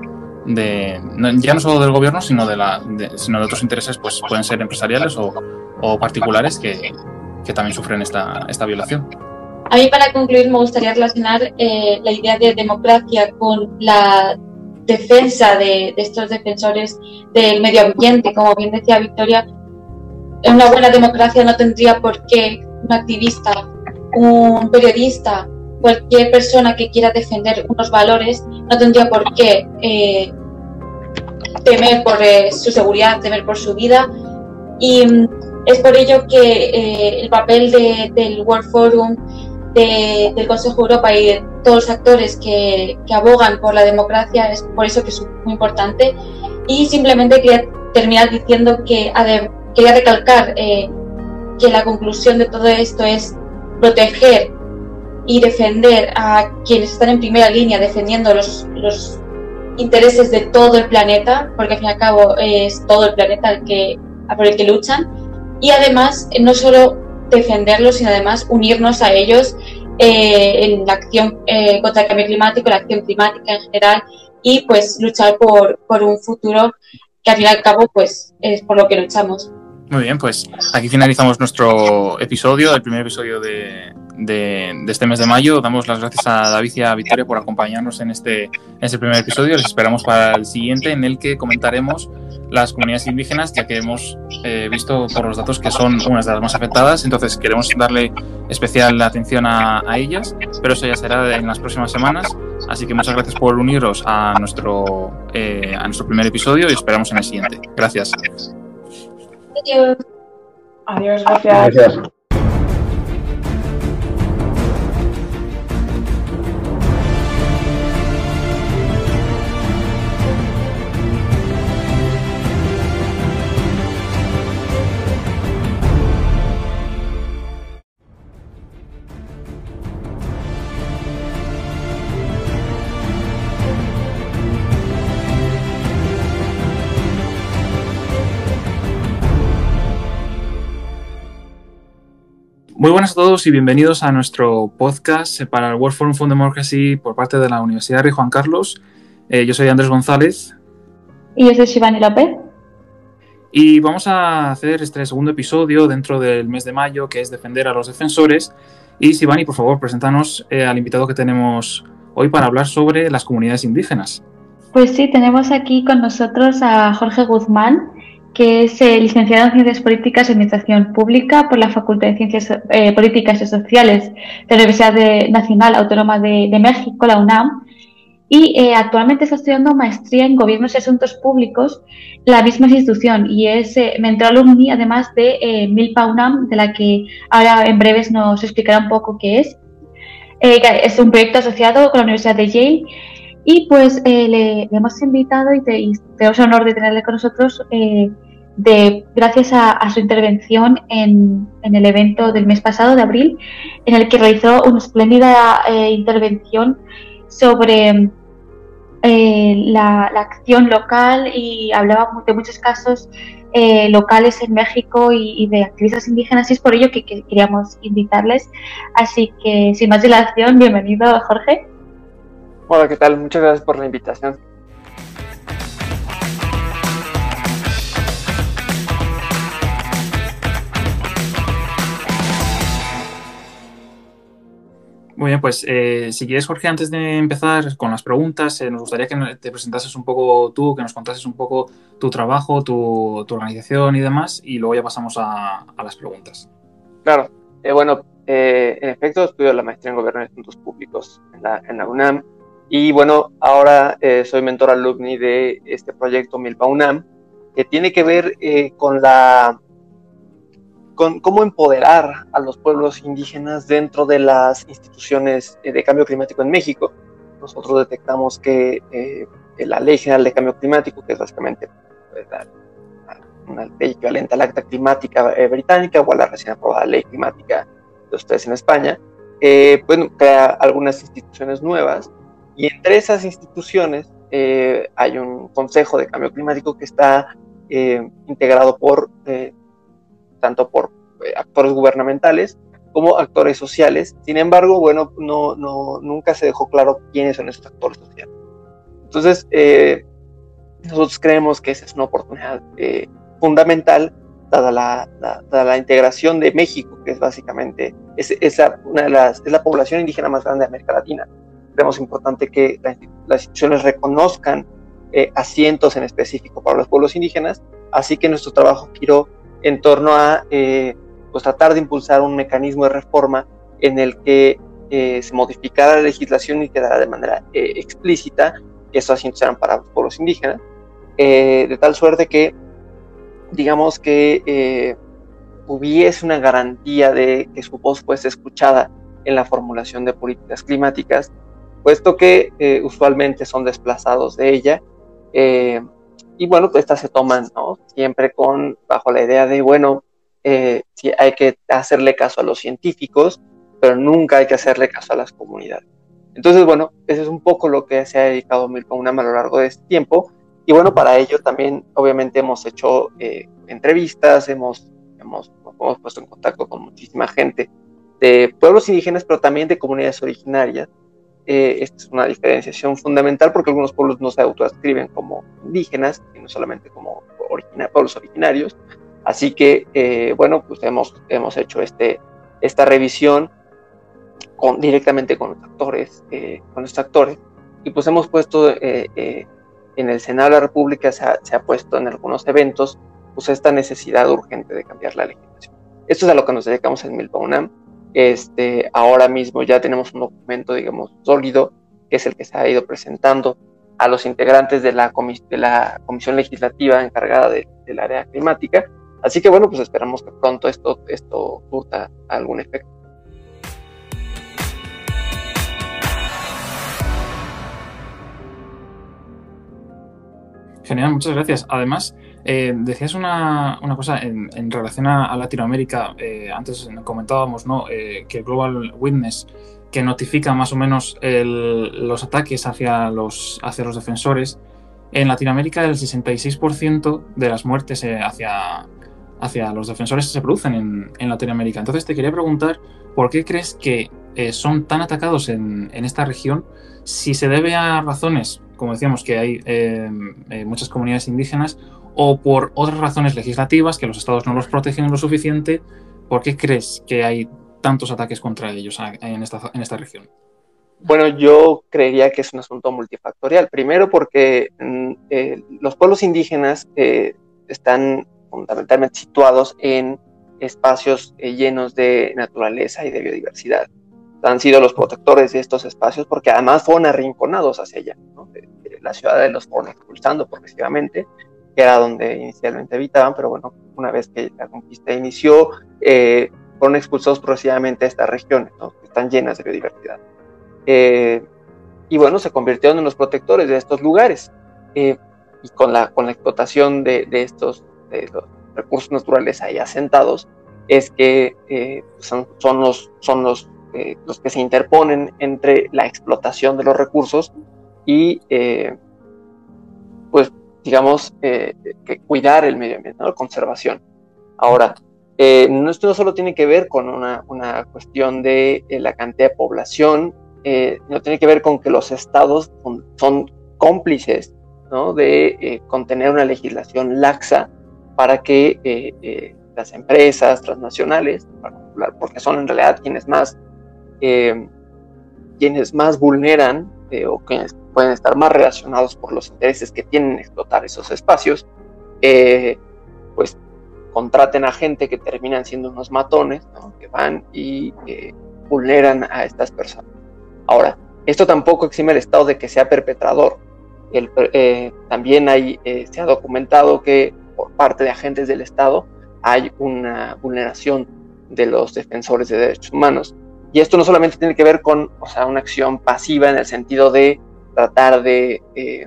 ya no solo del gobierno, sino de, la, sino de otros intereses, pues pueden ser empresariales o, o particulares que, que, también sufren esta, esta violación.
A mí para concluir me gustaría relacionar eh, la idea de democracia con la defensa de, estos defensores del medio ambiente. Como bien decía Victoria, en una buena democracia no tendría por qué un activista, un periodista, cualquier persona que quiera defender unos valores, no tendría por qué eh, temer por eh, su seguridad, temer por su vida. Y mm, es por ello que el papel de, del World Forum, de, del Consejo de Europa y de todos los actores que, que, abogan por la democracia es por eso que es muy importante. Y simplemente quería terminar diciendo que quería recalcar eh, que la conclusión de todo esto es proteger y defender a quienes están en primera línea defendiendo los, los intereses de todo el planeta, porque al fin y al cabo es todo el planeta el que, por el que luchan, y además no solo defenderlos, sino además unirnos a ellos eh, en la acción eh, contra el cambio climático, la acción climática en general, y pues luchar por, por un futuro que al fin y al cabo pues es por lo que luchamos.
Muy bien, pues aquí finalizamos nuestro episodio, el primer episodio de, de, este mes de mayo. Damos las gracias a David y a Victoria por acompañarnos en este, en este primer episodio. Les esperamos para el siguiente en el que comentaremos las comunidades indígenas, ya que hemos eh, visto por los datos que son unas de las más afectadas. Entonces queremos darle especial atención a, a ellas, pero eso ya será en las próximas semanas. Así que muchas gracias por uniros a nuestro, eh, a nuestro primer episodio y esperamos en el siguiente. Gracias.
Adiós.
Adiós, gracias. gracias.
Muy buenas a todos y bienvenidos a nuestro podcast para el World Forum for Democracy por parte de la Universidad de Juan Carlos. Eh, yo soy Andrés González.
Y yo soy Shivani López.
Y vamos a hacer este segundo episodio dentro del mes de mayo, que es defender a los defensores. Y Shivani, por favor, preséntanos eh, al invitado que tenemos hoy para hablar sobre las comunidades indígenas.
Pues sí, tenemos aquí con nosotros a Jorge Guzmán que es eh, licenciado en Ciencias Políticas y Administración Pública por la Facultad de Ciencias eh, Políticas y Sociales de la Universidad de, Nacional Autónoma de, de, México, la UNAM, y eh, actualmente está estudiando maestría en Gobiernos y Asuntos Públicos, la misma institución, y es eh, mentor alumni además de eh, Milpa UNAM, de la que ahora en breves nos explicará un poco qué es. es un proyecto asociado con la Universidad de Yale y pues eh, le, hemos invitado y, te, y, tenemos el honor de tenerle con nosotros eh, de, gracias a, su intervención en, en, el evento del mes pasado, de abril, en el que realizó una espléndida eh, intervención sobre eh, la, acción local y hablaba de muchos casos eh, locales en México y, de activistas indígenas y es por ello que queríamos invitarles. Así que sin más dilación, bienvenido Jorge.
Hola, ¿qué tal? Muchas gracias por la invitación.
Muy bien, pues si quieres, Jorge, antes de empezar con las preguntas, nos gustaría que te presentases un poco tú, que nos contases un poco tu trabajo, tu, organización y demás, y luego ya pasamos a, las preguntas.
Claro, bueno, en efecto, estudio la maestría en Gobierno y Asuntos Públicos en la, en la UNAM y bueno, ahora eh, soy mentor alumni de este proyecto Milpa UNAM, que tiene que ver eh, con la con cómo empoderar a los pueblos indígenas dentro de las instituciones eh, de cambio climático en México. Nosotros detectamos que la Ley General de Cambio Climático, que es básicamente pues, una ley equivalente al Acta Climática Británica o a la recién aprobada Ley Climática de ustedes en España, bueno, crea algunas instituciones nuevas y entre esas instituciones eh, hay un Consejo de Cambio Climático que está eh, integrado por eh, tanto por actores gubernamentales como actores sociales. Sin embargo, bueno, no, no, nunca se dejó claro quiénes son esos actores sociales. Entonces, nosotros creemos que esa es una oportunidad fundamental dada la, dada la, integración de México, que es básicamente es, una de las, es la población indígena más grande de América Latina creemos importante que las instituciones reconozcan eh, asientos en específico para los pueblos indígenas, así que nuestro trabajo giró en torno a eh, pues tratar de impulsar un mecanismo de reforma en el que eh, se modificara la legislación y quedara de manera explícita que esos asientos eran para los pueblos indígenas, de tal suerte que, digamos que hubiese una garantía de que su voz fuese escuchada en la formulación de políticas climáticas puesto que eh, usualmente son desplazados de ella. Eh, y bueno, pues estas se toman ¿no? siempre con, bajo la idea de, bueno, eh, hay que hacerle caso a los científicos, pero nunca hay que hacerle caso a las comunidades. Entonces, bueno, eso es un poco lo que se ha dedicado Milton Unam a lo largo de este tiempo. Y bueno, para ello también, obviamente, hemos hecho entrevistas, hemos, hemos, hemos puesto en contacto con muchísima gente de pueblos indígenas, pero también de comunidades originarias, eh, esta es una diferenciación fundamental porque algunos pueblos no se autoascriben como indígenas, sino solamente como pueblos originarios. Así que, eh, bueno, pues hemos, hemos hecho este, esta revisión con, directamente con los actores, eh, con los actores, y pues hemos puesto en el Senado de la República, se ha, puesto en algunos eventos, pues esta necesidad urgente de cambiar la legislación. Esto es a lo que nos dedicamos en Milpa UNAM. Este, ahora mismo ya tenemos un documento, digamos, sólido, que es el que se ha ido presentando a los integrantes de la, de la comisión legislativa encargada del área climática. Así que bueno, pues esperamos que pronto esto, esto surta algún efecto.
Genial, muchas gracias. Además, eh, decías una, una, cosa en, relación a, Latinoamérica. Eh, antes comentábamos ¿no? Eh, que el Global Witness, que notifica más o menos los ataques hacia los, hacia los defensores, en Latinoamérica el 66% de las muertes hacia, hacia los defensores se producen en, en, Latinoamérica. Entonces te quería preguntar, ¿por qué crees que son tan atacados en, en esta región si se debe a razones, como decíamos, que hay muchas comunidades indígenas, o por otras razones legislativas que los estados no los protegen lo suficiente, ¿por qué crees que hay tantos ataques contra ellos en esta, en esta región?
Bueno, yo creería que es un asunto multifactorial. Primero porque mm, eh, los pueblos indígenas eh, están fundamentalmente situados en espacios eh, llenos de naturaleza y de biodiversidad. Han sido los protectores de estos espacios porque además fueron arrinconados hacia allá. La ciudad los fueron expulsando progresivamente que era donde inicialmente habitaban, pero bueno, una vez que la conquista inició, eh, fueron expulsados progresivamente a estas regiones, que están llenas de biodiversidad. Eh, y bueno, se convirtieron en los protectores de estos lugares. Eh, y con la, con la explotación de, de estos los recursos naturales ahí asentados, es que son, son, los, son los, los que se interponen entre la explotación de los recursos y pues digamos, eh, que cuidar el medio ambiente, la conservación. Ahora, eh, esto no solo tiene que ver con una, cuestión de eh, la cantidad de población, no tiene que ver con que los estados son, cómplices ¿no? de contener una legislación laxa para que las empresas transnacionales, porque son en realidad quienes más quienes más vulneran eh, o quienes pueden estar más relacionados por los intereses que tienen explotar esos espacios, eh, pues contraten a gente que terminan siendo unos matones, que van y vulneran a estas personas. Ahora, esto tampoco exime al Estado de que sea perpetrador. también hay, se ha documentado que por parte de agentes del Estado hay una vulneración de los defensores de derechos humanos. Y esto no solamente tiene que ver con o sea, una acción pasiva en el sentido de tratar de, eh,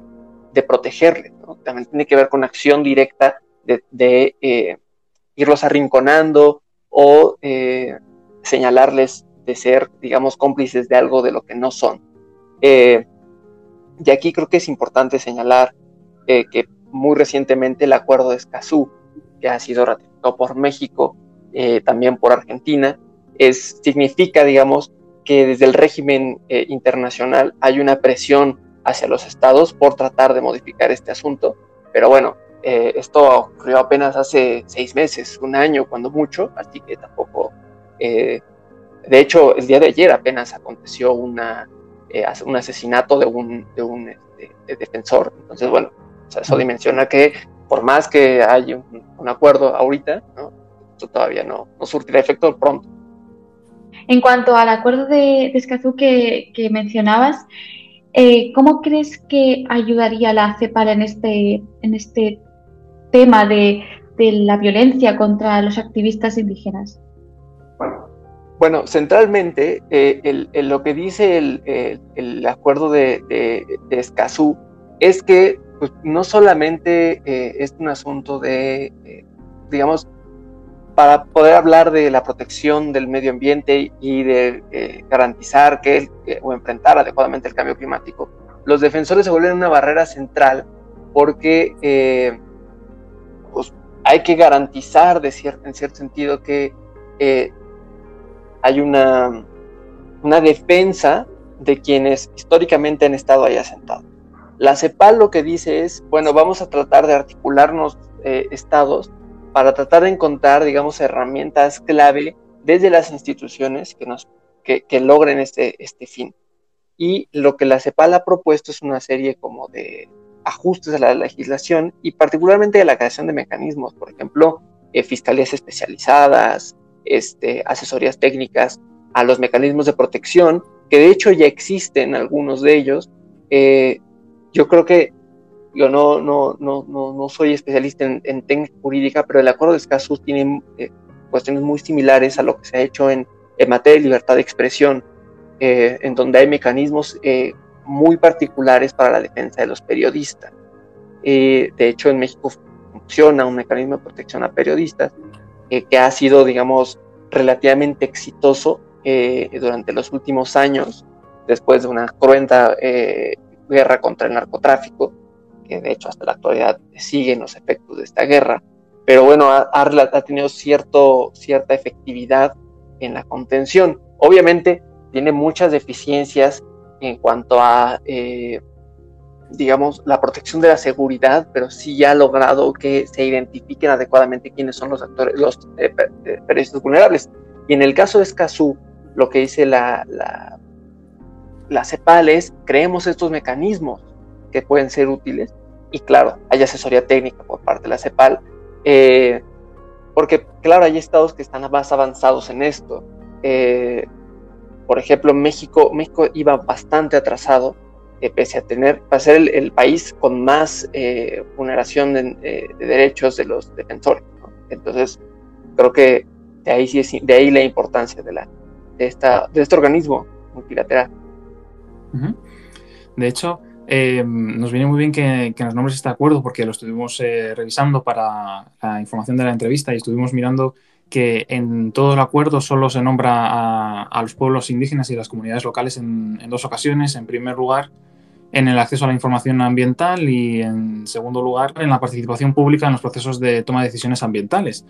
de protegerles, también tiene que ver con acción directa de, eh, irlos arrinconando o eh, señalarles de ser, digamos, cómplices de algo de lo que no son. y aquí creo que es importante señalar que muy recientemente el acuerdo de Escazú, que ha sido ratificado por México, también por Argentina, es, significa, digamos, que desde el régimen eh, internacional hay una presión hacia los estados por tratar de modificar este asunto. Pero bueno, eh, esto ocurrió apenas hace seis meses, un año, cuando mucho, así que tampoco... de hecho, el día de ayer apenas aconteció una, un asesinato de un, de un este, defensor. Entonces, bueno, eso dimensiona que por más que haya un, un acuerdo ahorita, ¿no? todavía no, no surtirá efecto pronto.
En cuanto al acuerdo de, Escazú que, mencionabas, eh, ¿cómo crees que ayudaría la CEPAL en este, en este tema de, la violencia contra los activistas indígenas?
Bueno, centralmente eh, lo que dice el, acuerdo de, Escazú es que pues, no solamente eh, es un asunto de, digamos, para poder hablar de la protección del medio ambiente y de eh, garantizar que o enfrentar adecuadamente el cambio climático, los defensores se vuelven una barrera central porque eh, pues, hay que garantizar de en cierto sentido que eh, hay una, una defensa de quienes históricamente han estado ahí asentados. La CEPAL lo que dice es, bueno, vamos a tratar de articularnos estados para tratar de encontrar, digamos, herramientas clave desde las instituciones que, logren este, este fin. Y lo que la CEPAL ha propuesto es una serie como de ajustes a la legislación y particularmente a la creación de mecanismos, por ejemplo, eh, fiscalías especializadas, este, asesorías técnicas a los mecanismos de protección, que de hecho ya existen algunos de ellos. Eh, yo creo que yo no, no, no, no, soy especialista en, en, técnica jurídica, pero el acuerdo de Escazú tiene eh, cuestiones muy similares a lo que se ha hecho en, en materia de libertad de expresión, eh, en donde hay mecanismos eh, muy particulares para la defensa de los periodistas. de hecho, en México funciona un mecanismo de protección a periodistas que ha sido, digamos, relativamente exitoso durante los últimos años, después de una cruenta guerra contra el narcotráfico que de hecho hasta la actualidad siguen los efectos de esta guerra, pero bueno, ha, ha tenido cierto, cierta efectividad en la contención. Obviamente tiene muchas deficiencias en cuanto a, eh, digamos, la protección de la seguridad, pero sí ha logrado que se identifiquen adecuadamente quiénes son los actores, los eh, eh, periodistas vulnerables. Y en el caso de Escazú, lo que dice la, la, la CEPAL es, creemos estos mecanismos que pueden ser útiles. Y claro, hay asesoría técnica por parte de la CEPAL, eh, porque claro, hay estados que están más avanzados en esto. Eh, por ejemplo, México, México iba bastante atrasado, eh, pese a tener, para ser el, país con más vulneración de, derechos de los defensores. Entonces, creo que de ahí, sí de ahí la importancia de, la, de, esta, de este organismo multilateral.
De hecho, eh, nos viene muy bien que, nos nombres este acuerdo porque lo estuvimos eh, revisando para la información de la entrevista y estuvimos mirando que en todo el acuerdo solo se nombra a, los pueblos indígenas y las comunidades locales en, dos ocasiones. En primer lugar, en el acceso a la información ambiental y en segundo lugar, en la participación pública en los procesos de toma de decisiones ambientales.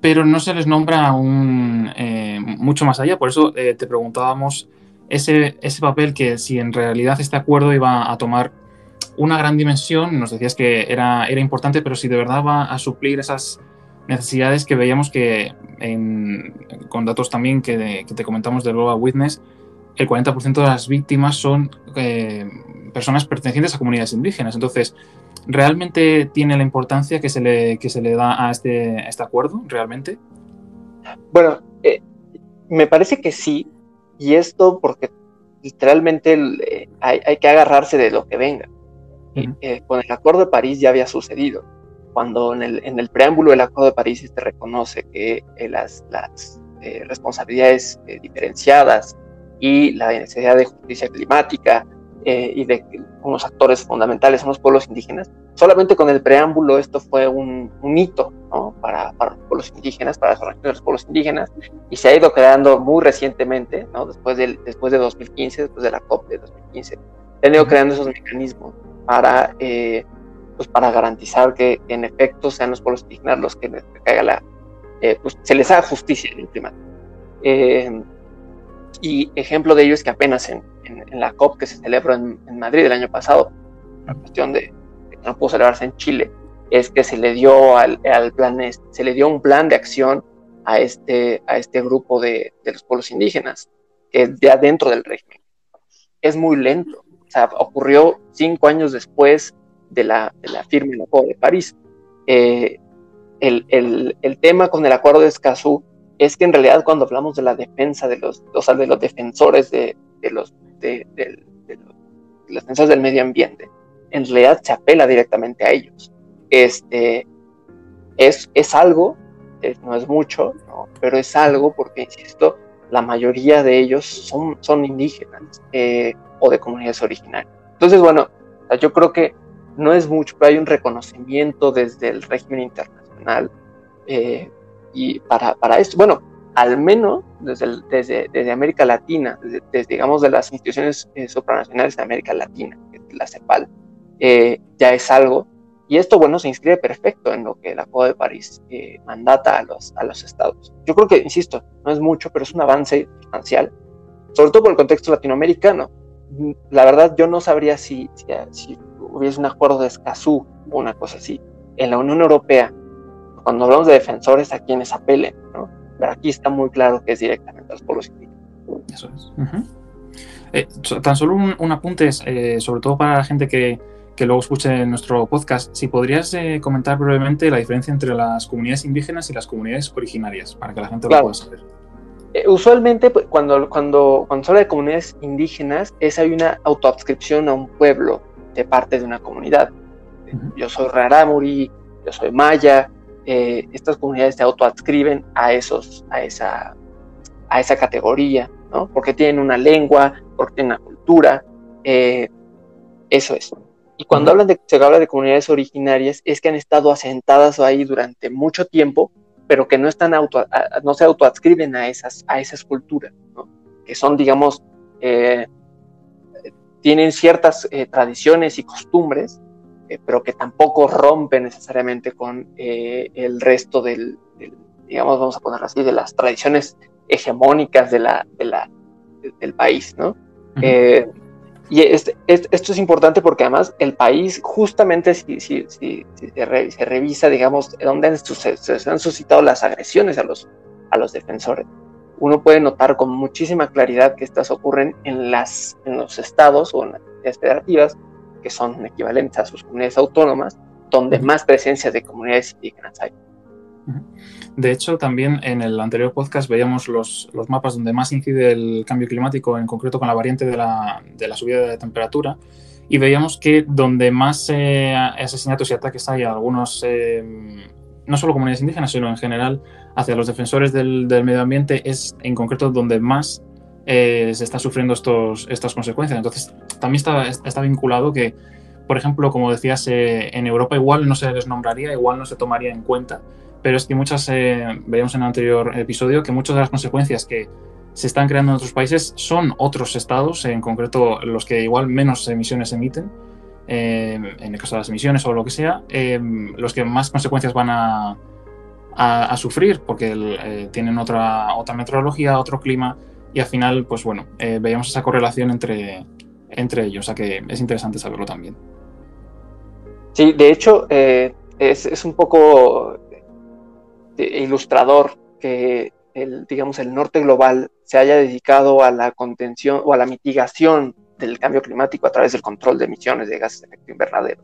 Pero no se les nombra un, eh, mucho más allá. Por eso te preguntábamos ese, ese papel que si en realidad este acuerdo iba a tomar una gran dimensión, nos decías que era, era importante, pero si de verdad va a suplir esas necesidades que veíamos que con datos también que, te comentamos de Global Witness, el 40% de las víctimas son personas pertenecientes a comunidades indígenas. Entonces, ¿realmente tiene la importancia que se le, que se le da a este, este acuerdo? ¿Realmente?
Bueno, me parece que sí, y esto porque literalmente eh, hay, que agarrarse de lo que venga. Eh, con el Acuerdo de París ya había sucedido. Cuando en el, en el preámbulo del Acuerdo de París se reconoce que eh, las, las responsabilidades diferenciadas y la necesidad de justicia climática y de unos actores fundamentales son los pueblos indígenas, solamente con el preámbulo esto fue un, hito para, los pueblos indígenas, para las organizaciones de los pueblos indígenas, y se ha ido creando muy recientemente, ¿no? después, del, después de 2015, después de la COP de 2015, se han ido creando esos mecanismos para, eh, pues para garantizar que en efecto sean los pueblos indígenas los que caiga la, eh, pues, se les haga justicia en el climático. Y ejemplo de ello es que apenas en, en, la COP que se celebró en, en Madrid el año pasado, la cuestión de no pudo celebrarse en Chile, es que se le dio al, plan, se le dio un plan de acción a este, a este grupo de, los pueblos indígenas, que es de adentro del régimen. Es muy lento, o sea, ocurrió cinco años después de la, de la firma del Acuerdo de París. Eh, el, el, tema con el Acuerdo de Escazú es que en realidad cuando hablamos de la defensa de los, o de los defensores de, de los, de, los defensores del medio ambiente, en realidad se apela directamente a ellos. Este, es, es algo, no es mucho, pero es algo porque, insisto, la mayoría de ellos son, son indígenas eh, o de comunidades originarias. Entonces, bueno, yo creo que no es mucho, pero hay un reconocimiento desde el régimen internacional eh, y para, para esto, bueno, al menos desde, desde, desde, América Latina, desde, digamos de las instituciones eh, supranacionales de América Latina, la CEPAL, eh, ya es algo. Y esto, bueno, se inscribe perfecto en lo que el Acuerdo de París eh, mandata a los, a los estados. Yo creo que, insisto, no es mucho, pero es un avance sustancial, sobre todo por el contexto latinoamericano. La verdad, yo no sabría si, si, hubiese un acuerdo de Escazú o una cosa así. En la Unión Europea, cuando hablamos de defensores, a quienes apelen, ¿no? Pero aquí está muy claro que es directamente a los pueblos indígenas.
Eso es. Eh, tan solo un, apunte, sobre todo para la gente que, que luego escuche nuestro podcast, si podrías eh, comentar brevemente la diferencia entre las comunidades indígenas y las comunidades originarias, para que la gente lo pueda saber.
Eh, usualmente, pues, cuando, cuando, cuando se habla de comunidades indígenas, es hay una autoadscripción a un pueblo de parte de una comunidad. Yo soy Raramuri, yo soy Maya, eh, estas comunidades se autoadscriben a, esos, a, esa, a esa categoría, ¿no? porque tienen una lengua, porque tienen una cultura. eso es. Y cuando hablan de, se habla de comunidades originarias, es que han estado asentadas ahí durante mucho tiempo, pero que no, están auto, no se autoadscriben a esas, a esas culturas, que son, digamos, eh, tienen ciertas eh, tradiciones y costumbres, eh, pero que tampoco rompen necesariamente con el resto del, digamos, vamos a ponerlo así, de las tradiciones hegemónicas de la, de la, del país, ¿no? Y esto es importante porque además el país, justamente si, si, si, se, revisa, digamos, dónde han, se, han suscitado las agresiones a los, a los defensores, uno puede notar con muchísima claridad que estas ocurren en, las, en los estados o en las federativas, que son equivalentes a sus comunidades autónomas, donde más presencia de comunidades indígenas hay.
De hecho, también en el anterior podcast veíamos los, mapas donde más incide el cambio climático, en concreto con la variante de la, subida de temperatura, y veíamos que donde más eh, asesinatos y ataques hay a algunos, eh, no solo comunidades indígenas, sino en general hacia los defensores del, medio ambiente, es en concreto donde más eh, se están sufriendo estos, estas consecuencias. Entonces, también está, está vinculado que, por ejemplo, como decías, en Europa igual no se les nombraría, igual no se tomaría en cuenta pero es que muchas, eh, veíamos en el anterior episodio, que muchas de las consecuencias que se están creando en otros países son otros estados, en concreto los que igual menos emisiones emiten, eh, en el caso de las emisiones o lo que sea, eh, los que más consecuencias van a, a, sufrir porque tienen otra, otra meteorología, otro clima y al final, pues bueno, veíamos esa correlación entre, entre ellos, o sea que es interesante saberlo también.
Sí, de hecho, es, es un poco ilustrador que el, digamos, el norte global se haya dedicado a la contención o a la mitigación del cambio climático a través del control de emisiones de gases de efecto invernadero,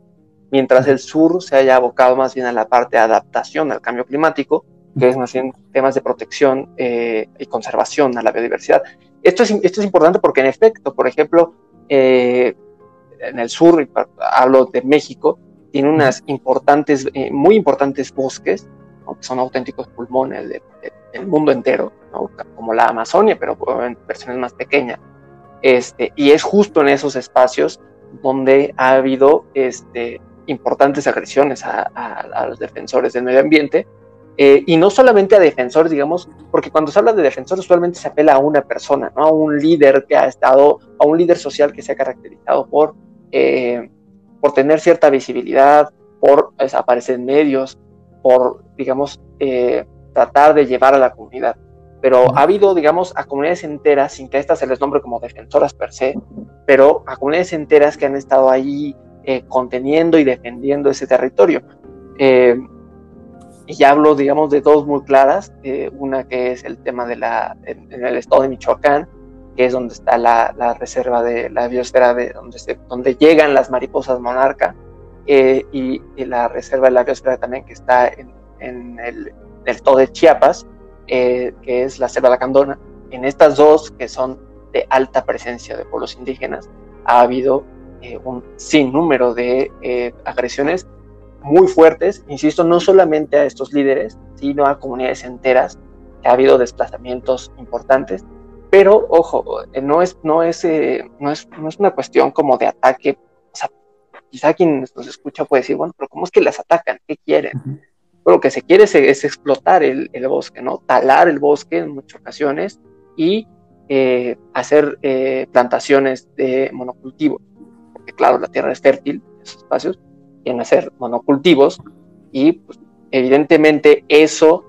mientras el sur se haya abocado más bien a la parte de adaptación al cambio climático, es más bien temas de protección eh, y conservación a la biodiversidad. Esto es, esto es importante porque en efecto, por ejemplo, eh, en el sur, hablo de México, tiene unas importantes, eh, muy importantes bosques, que son auténticos pulmones del mundo entero, como la Amazonia, pero en versiones más pequeñas. Este, y es justo en esos espacios donde ha habido este, importantes agresiones a, los defensores del medio ambiente, eh, y no solamente a defensores, digamos, porque cuando se habla de defensores usualmente se apela a una persona, ¿no? a un líder que ha estado, a un líder social que se ha caracterizado por eh, por tener cierta visibilidad, por aparecer en medios, por, digamos, eh, tratar de llevar a la comunidad. Pero ha habido, digamos, a comunidades enteras, sin que a estas se les nombre como defensoras per se, pero a comunidades enteras que han estado ahí conteniendo y defendiendo ese territorio. Y ya hablo, digamos, de dos muy claras. una que es el tema de la, en el estado de Michoacán, que es donde está la, reserva de la biosfera, de donde, se, donde llegan las mariposas monarca, eh, y, la reserva de la biosfera también que está en, el, estado de Chiapas, eh, que es la selva de la Candona. En estas dos, que son de alta presencia de pueblos indígenas, ha habido eh, un sinnúmero de agresiones muy fuertes, insisto, no solamente a estos líderes, sino a comunidades enteras, que ha habido desplazamientos importantes pero, ojo, eh, no es, no es, eh, no es, no es una cuestión como de ataque. O sea, quizá quien nos escucha puede decir, bueno, pero ¿cómo es que las atacan? ¿Qué quieren? lo que se quiere es, explotar el, bosque, ¿no? Talar el bosque en muchas ocasiones y eh, hacer plantaciones de monocultivos. Porque claro, la tierra es fértil, esos espacios, quieren hacer monocultivos y pues, evidentemente eso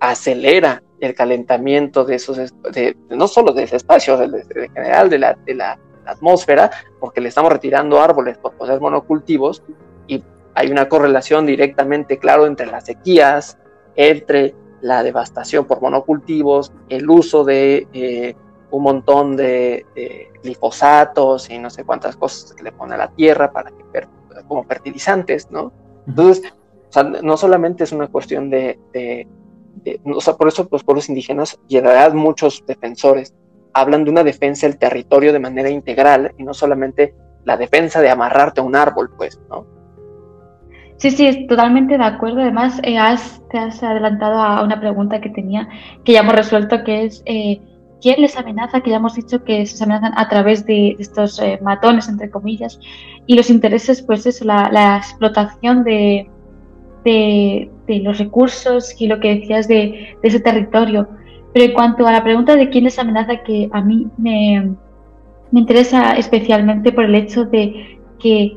acelera el calentamiento de esos, de, no solo de ese espacio, de, general de la, de la, atmósfera, porque le estamos retirando árboles por poseer monocultivos y hay una correlación directamente, claro, entre las sequías, entre la devastación por monocultivos, el uso de eh, un montón de, glifosatos y no sé cuántas cosas que le pone a la tierra para que como fertilizantes, ¿no? Entonces, no solamente es una cuestión de, o sea, por eso los pueblos indígenas y muchos defensores hablan de una defensa del territorio de manera integral y no solamente la defensa de amarrarte a un árbol, pues, ¿no?
Sí, sí, totalmente de acuerdo. Además, eh, te has adelantado a una pregunta que tenía, que ya hemos resuelto, que es eh, ¿quién les amenaza? Que ya hemos dicho que se amenazan a través de, estos eh, matones, entre comillas, y los intereses, pues es la explotación de, de, los recursos y lo que decías de, ese territorio. Pero en cuanto a la pregunta de quién es amenaza, que a mí me, interesa especialmente por el hecho de que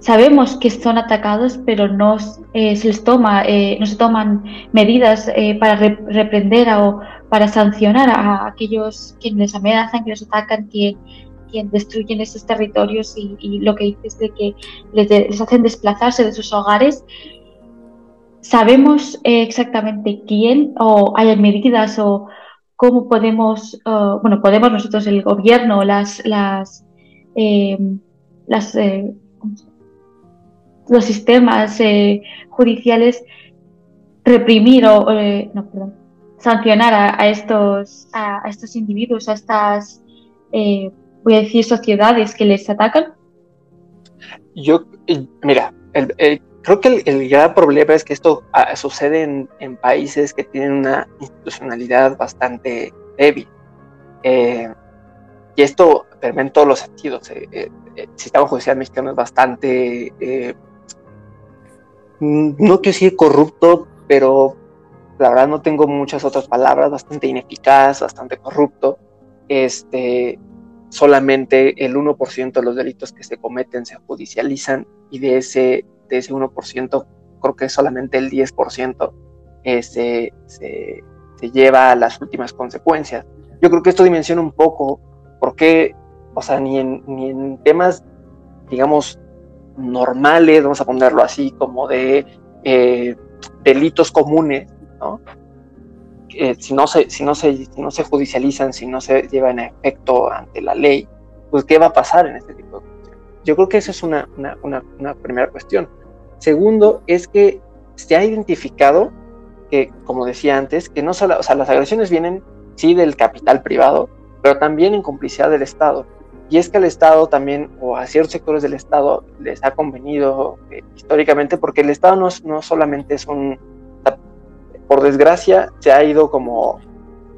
sabemos que son atacados, pero no eh, se les toma, eh, no se toman medidas eh, para reprender o para sancionar a aquellos quienes amenazan, que los atacan, que quien destruyen esos territorios y, lo que dices de que les, hacen desplazarse de sus hogares. ¿Sabemos exactamente quién o hay medidas o cómo podemos, eh, bueno, podemos nosotros, el gobierno, las, las, las los sistemas judiciales reprimir o, no, perdón, sancionar a, estos, a, estos individuos, a estas, voy a decir, sociedades que les atacan?
Yo, mira, Creo que el, gran problema es que esto ah, sucede en, países que tienen una institucionalidad bastante débil. Eh, y esto permite en todos los sentidos. Eh, eh, el sistema judicial mexicano es bastante, no quiero decir corrupto, pero la verdad no tengo muchas otras palabras, bastante ineficaz, bastante corrupto. Este, solamente el 1% de los delitos que se cometen se judicializan y de ese de ese 1%, creo que solamente el 10% eh, se, se, lleva a las últimas consecuencias. Yo creo que esto dimensiona un poco por qué, o sea, ni en, ni en temas, digamos, normales, vamos a ponerlo así, como de eh, delitos comunes, ¿no? si, no se, si, no se, si no se judicializan, si no se llevan a efecto ante la ley, pues ¿qué va a pasar en este tipo de cuestiones? Yo creo que esa es una, una, una, primera cuestión. Segundo, es que se ha identificado que, como decía antes, que no solo, o sea, las agresiones vienen, sí, del capital privado, pero también en complicidad del Estado. Y es que al Estado también, o a ciertos sectores del Estado, les ha convenido eh, históricamente, porque el Estado no, no solamente es un, por desgracia, se ha ido como,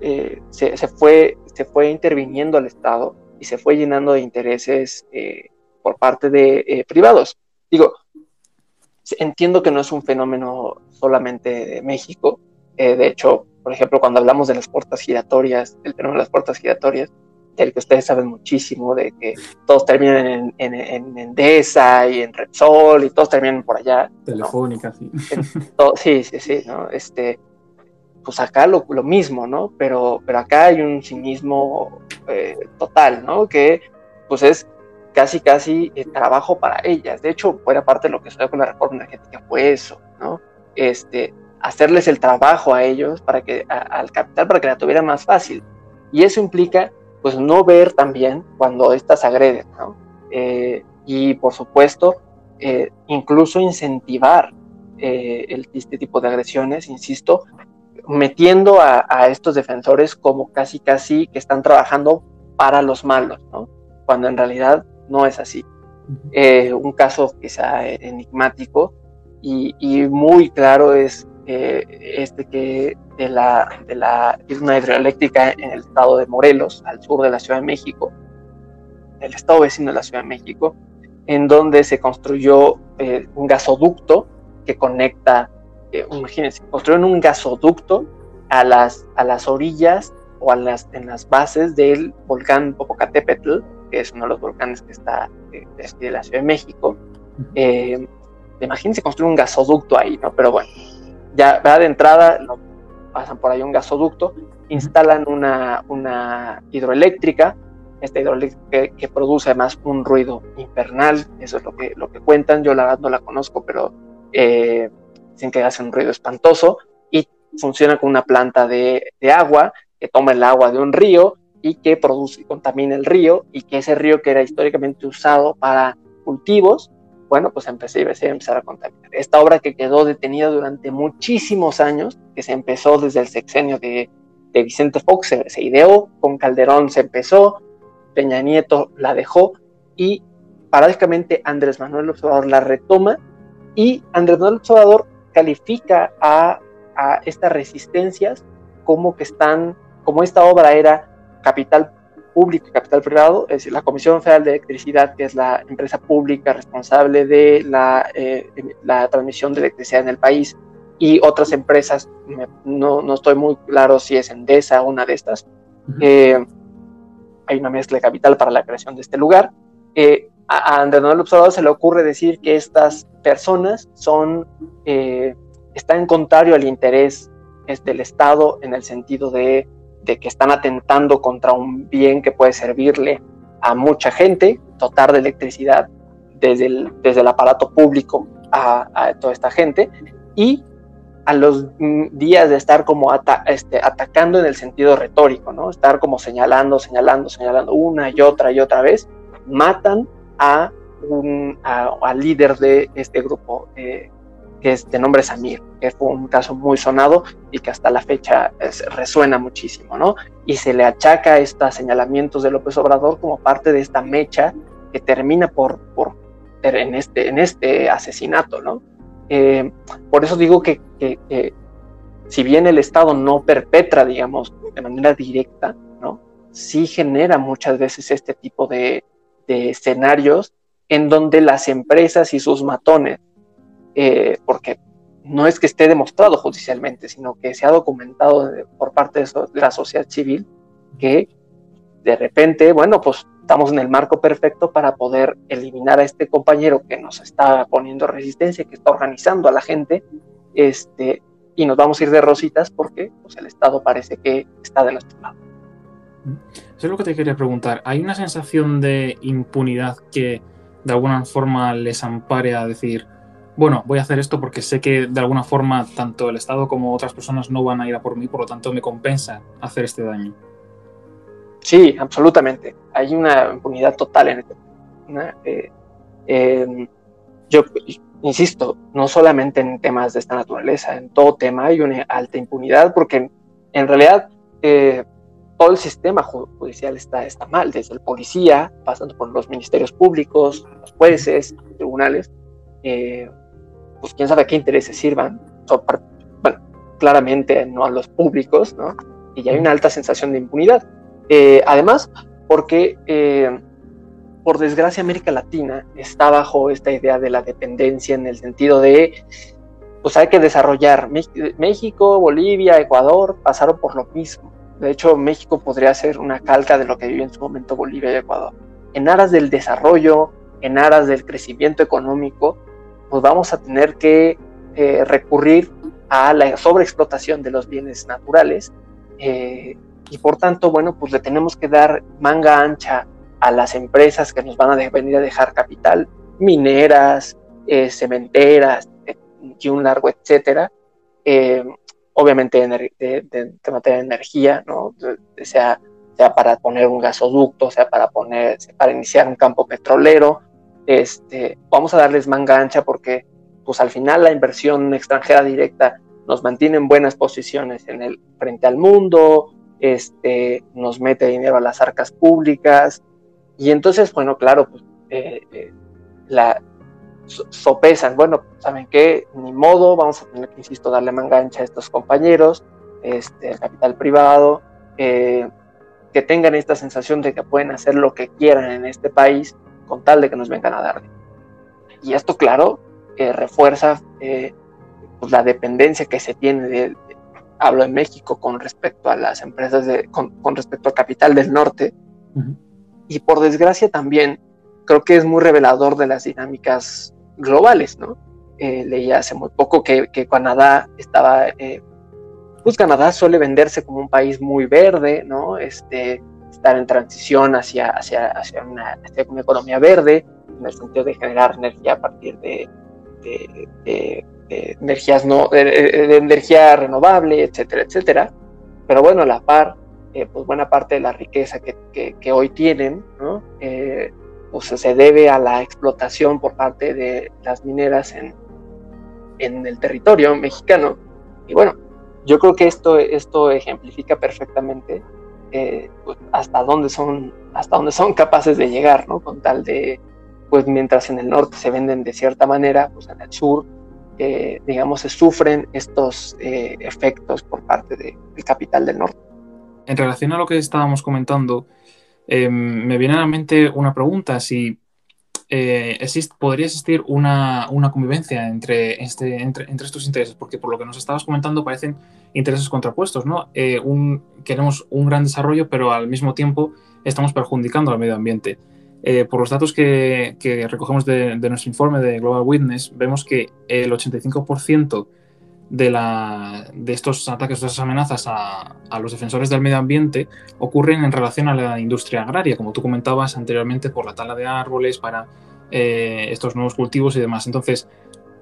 eh, se, fue, se fue interviniendo al Estado y se fue llenando de intereses eh, por parte de privados. Digo, entiendo que no es un fenómeno solamente de México. de hecho, por ejemplo, cuando hablamos de las puertas giratorias, el fenómeno de las puertas giratorias, del que ustedes saben muchísimo, de que todos terminan en, en, en Endesa y en Repsol y todos terminan por allá.
Telefónica, sí.
sí, sí, sí, ¿no? Este, pues acá lo, lo, mismo, ¿no? Pero, pero acá hay un cinismo eh, total, ¿no? Que pues es casi, casi eh, trabajo para ellas. De hecho, buena parte de lo que sucedió con la reforma energética fue eso, ¿no? Este, hacerles el trabajo a ellos para que, al capital para que la tuviera más fácil. Y eso implica pues no ver también cuando éstas agreden, ¿no? Eh, y por supuesto, eh, incluso incentivar eh, este tipo de agresiones, insisto, metiendo a, estos defensores como casi casi que están trabajando para los malos, ¿no? Cuando en realidad no es así. un caso quizá enigmático y, y muy claro es este que de la, de la una hidroeléctrica en el estado de Morelos, al sur de la Ciudad de México, el estado vecino de la Ciudad de México, en donde se construyó eh, un gasoducto que conecta, eh, imagínense, construyeron un gasoducto a las, a las orillas o a las, en las bases del volcán Popocatépetl, que es uno de los volcanes que está eh, de la Ciudad de México. imagínense construir un gasoducto ahí, ¿no? Pero bueno, ya va de entrada, pasan por ahí un gasoducto, instalan una, una hidroeléctrica, esta hidroeléctrica que, produce además un ruido infernal, eso es lo que, lo que cuentan, yo la verdad no la conozco, pero eh, dicen que hace un ruido espantoso y funciona con una planta de, de agua que toma el agua de un río y que produce y contamina el río y que ese río que era históricamente usado para cultivos bueno, pues empecé, a empezar a contaminar. Esta obra que quedó detenida durante muchísimos años, que se empezó desde el sexenio de, Vicente Fox, se, ideó, con Calderón se empezó, Peña Nieto la dejó y paradójicamente Andrés Manuel Observador la retoma y Andrés Manuel Observador califica a, a estas resistencias como que están, como esta obra era capital público y capital privado, es decir, la Comisión Federal de Electricidad, que es la empresa pública responsable de la, eh, la transmisión de electricidad en el país, y otras empresas, no, no, estoy muy claro si es Endesa una de estas. Eh, hay una mezcla de capital para la creación de este lugar. Eh, a Andrés Manuel Observador se le ocurre decir que estas personas son, están en contrario al interés del Estado en el sentido de de que están atentando contra un bien que puede servirle a mucha gente, dotar de electricidad desde el, desde el aparato público a, toda esta gente, y a los días de estar como este, atacando en el sentido retórico, ¿no? Estar como señalando, señalando, señalando una y otra y otra vez, matan a un al líder de este grupo eh, que es de nombre Samir, que fue un caso muy sonado y que hasta la fecha resuena muchísimo, ¿no? Y se le achaca estos señalamientos de López Obrador como parte de esta mecha que termina por, por en, este, en este asesinato, ¿no? Eh, por eso digo que, si bien el Estado no perpetra, digamos, de manera directa, ¿no? Sí genera muchas veces este tipo de, de escenarios en donde las empresas y sus matones eh, porque no es que esté demostrado judicialmente, sino que se ha documentado por parte de, la sociedad civil que de repente, bueno, pues estamos en el marco perfecto para poder eliminar a este compañero que nos está poniendo resistencia, que está organizando a la gente, este, y nos vamos a ir de rositas porque pues, el Estado parece que está de nuestro lado.
Eso es lo que te quería preguntar. ¿Hay una sensación de impunidad que de alguna forma les ampare a decir, bueno, voy a hacer esto porque sé que de alguna forma tanto el Estado como otras personas no van a ir a por mí, por lo tanto me compensa hacer este daño.
Sí, absolutamente. Hay una impunidad total en este. Eh, em, yo insisto, no solamente en temas de esta naturaleza, en todo tema hay una alta impunidad porque en realidad eh, todo el sistema judicial está, está mal, desde el policía, pasando por los ministerios públicos, los jueces, tribunales, eh, pues quién sabe qué intereses sirvan, bueno, claramente no a los públicos, ¿no? Y hay una alta sensación de impunidad. Eh, además, porque por desgracia América Latina está bajo esta idea de la dependencia en el sentido de, pues hay que desarrollar. México, Bolivia, Ecuador pasaron por lo mismo. De hecho, México podría ser una calca de lo que vivió en su momento Bolivia y Ecuador. En aras del desarrollo, en aras del crecimiento económico, pues vamos a tener que eh, recurrir a la sobreexplotación de los bienes naturales eh, y por tanto, bueno, pues le tenemos que dar manga ancha a las empresas que nos van a venir a dejar capital, mineras, eh, cementeras y un largo etcétera. Obviamente de, de, materia de energía, ¿no? sea, sea para poner un gasoducto, sea para poner, para iniciar un campo petrolero, este, vamos a darles manga ancha porque pues al final la inversión extranjera directa nos mantiene en buenas posiciones en el, frente al mundo, este, nos mete dinero a las arcas públicas, y entonces, bueno, claro, pues, eh, eh, la, sopesan, bueno, ¿saben qué? Ni modo, vamos a tener que, insisto, darle mangancha a estos compañeros, este, capital privado, eh, que tengan esta sensación de que pueden hacer lo que quieran en este país con tal de que nos vengan a dar. Y esto, claro, refuerza pues, la dependencia que se tiene de, hablo en México con respecto a las empresas, de, con, respecto al capital del norte, y por desgracia también creo que es muy revelador de las dinámicas globales, ¿no? Eh, leí hace muy poco que, Canadá estaba, eh, pues Canadá suele venderse como un país muy verde, ¿no? Este, estar en transición hacia, hacia, hacia, una, economía verde, en el sentido de generar energía a partir de, energías no, de, energía renovable, etcétera, etcétera. Pero bueno, a la par, eh, pues buena parte de la riqueza que, hoy tienen, ¿no? Eh, pues se debe a la explotación por parte de las mineras en, en el territorio mexicano. Y bueno, yo creo que esto, esto ejemplifica perfectamente eh, pues, hasta dónde son hasta dónde son capaces de llegar, ¿no? Con tal de, pues mientras en el norte se venden de cierta manera, pues en el sur, digamos, se sufren estos efectos por parte del capital del norte
en relación a lo que estábamos comentando, em, me viene a la mente una pregunta, si eh, podría existir una, convivencia entre, este, entre, estos intereses, porque por lo que nos estabas comentando parecen intereses contrapuestos, ¿no? Eh, queremos un gran desarrollo, pero al mismo tiempo estamos perjudicando al medio ambiente. Eh, por los datos que, recogemos de, de, nuestro informe de Global Witness, vemos que el 85% de, la, de estos ataques, de estas amenazas a, los defensores del medio ambiente ocurren en relación a la industria agraria, como tú comentabas anteriormente, por la tala de árboles para eh, estos nuevos cultivos y demás. Entonces,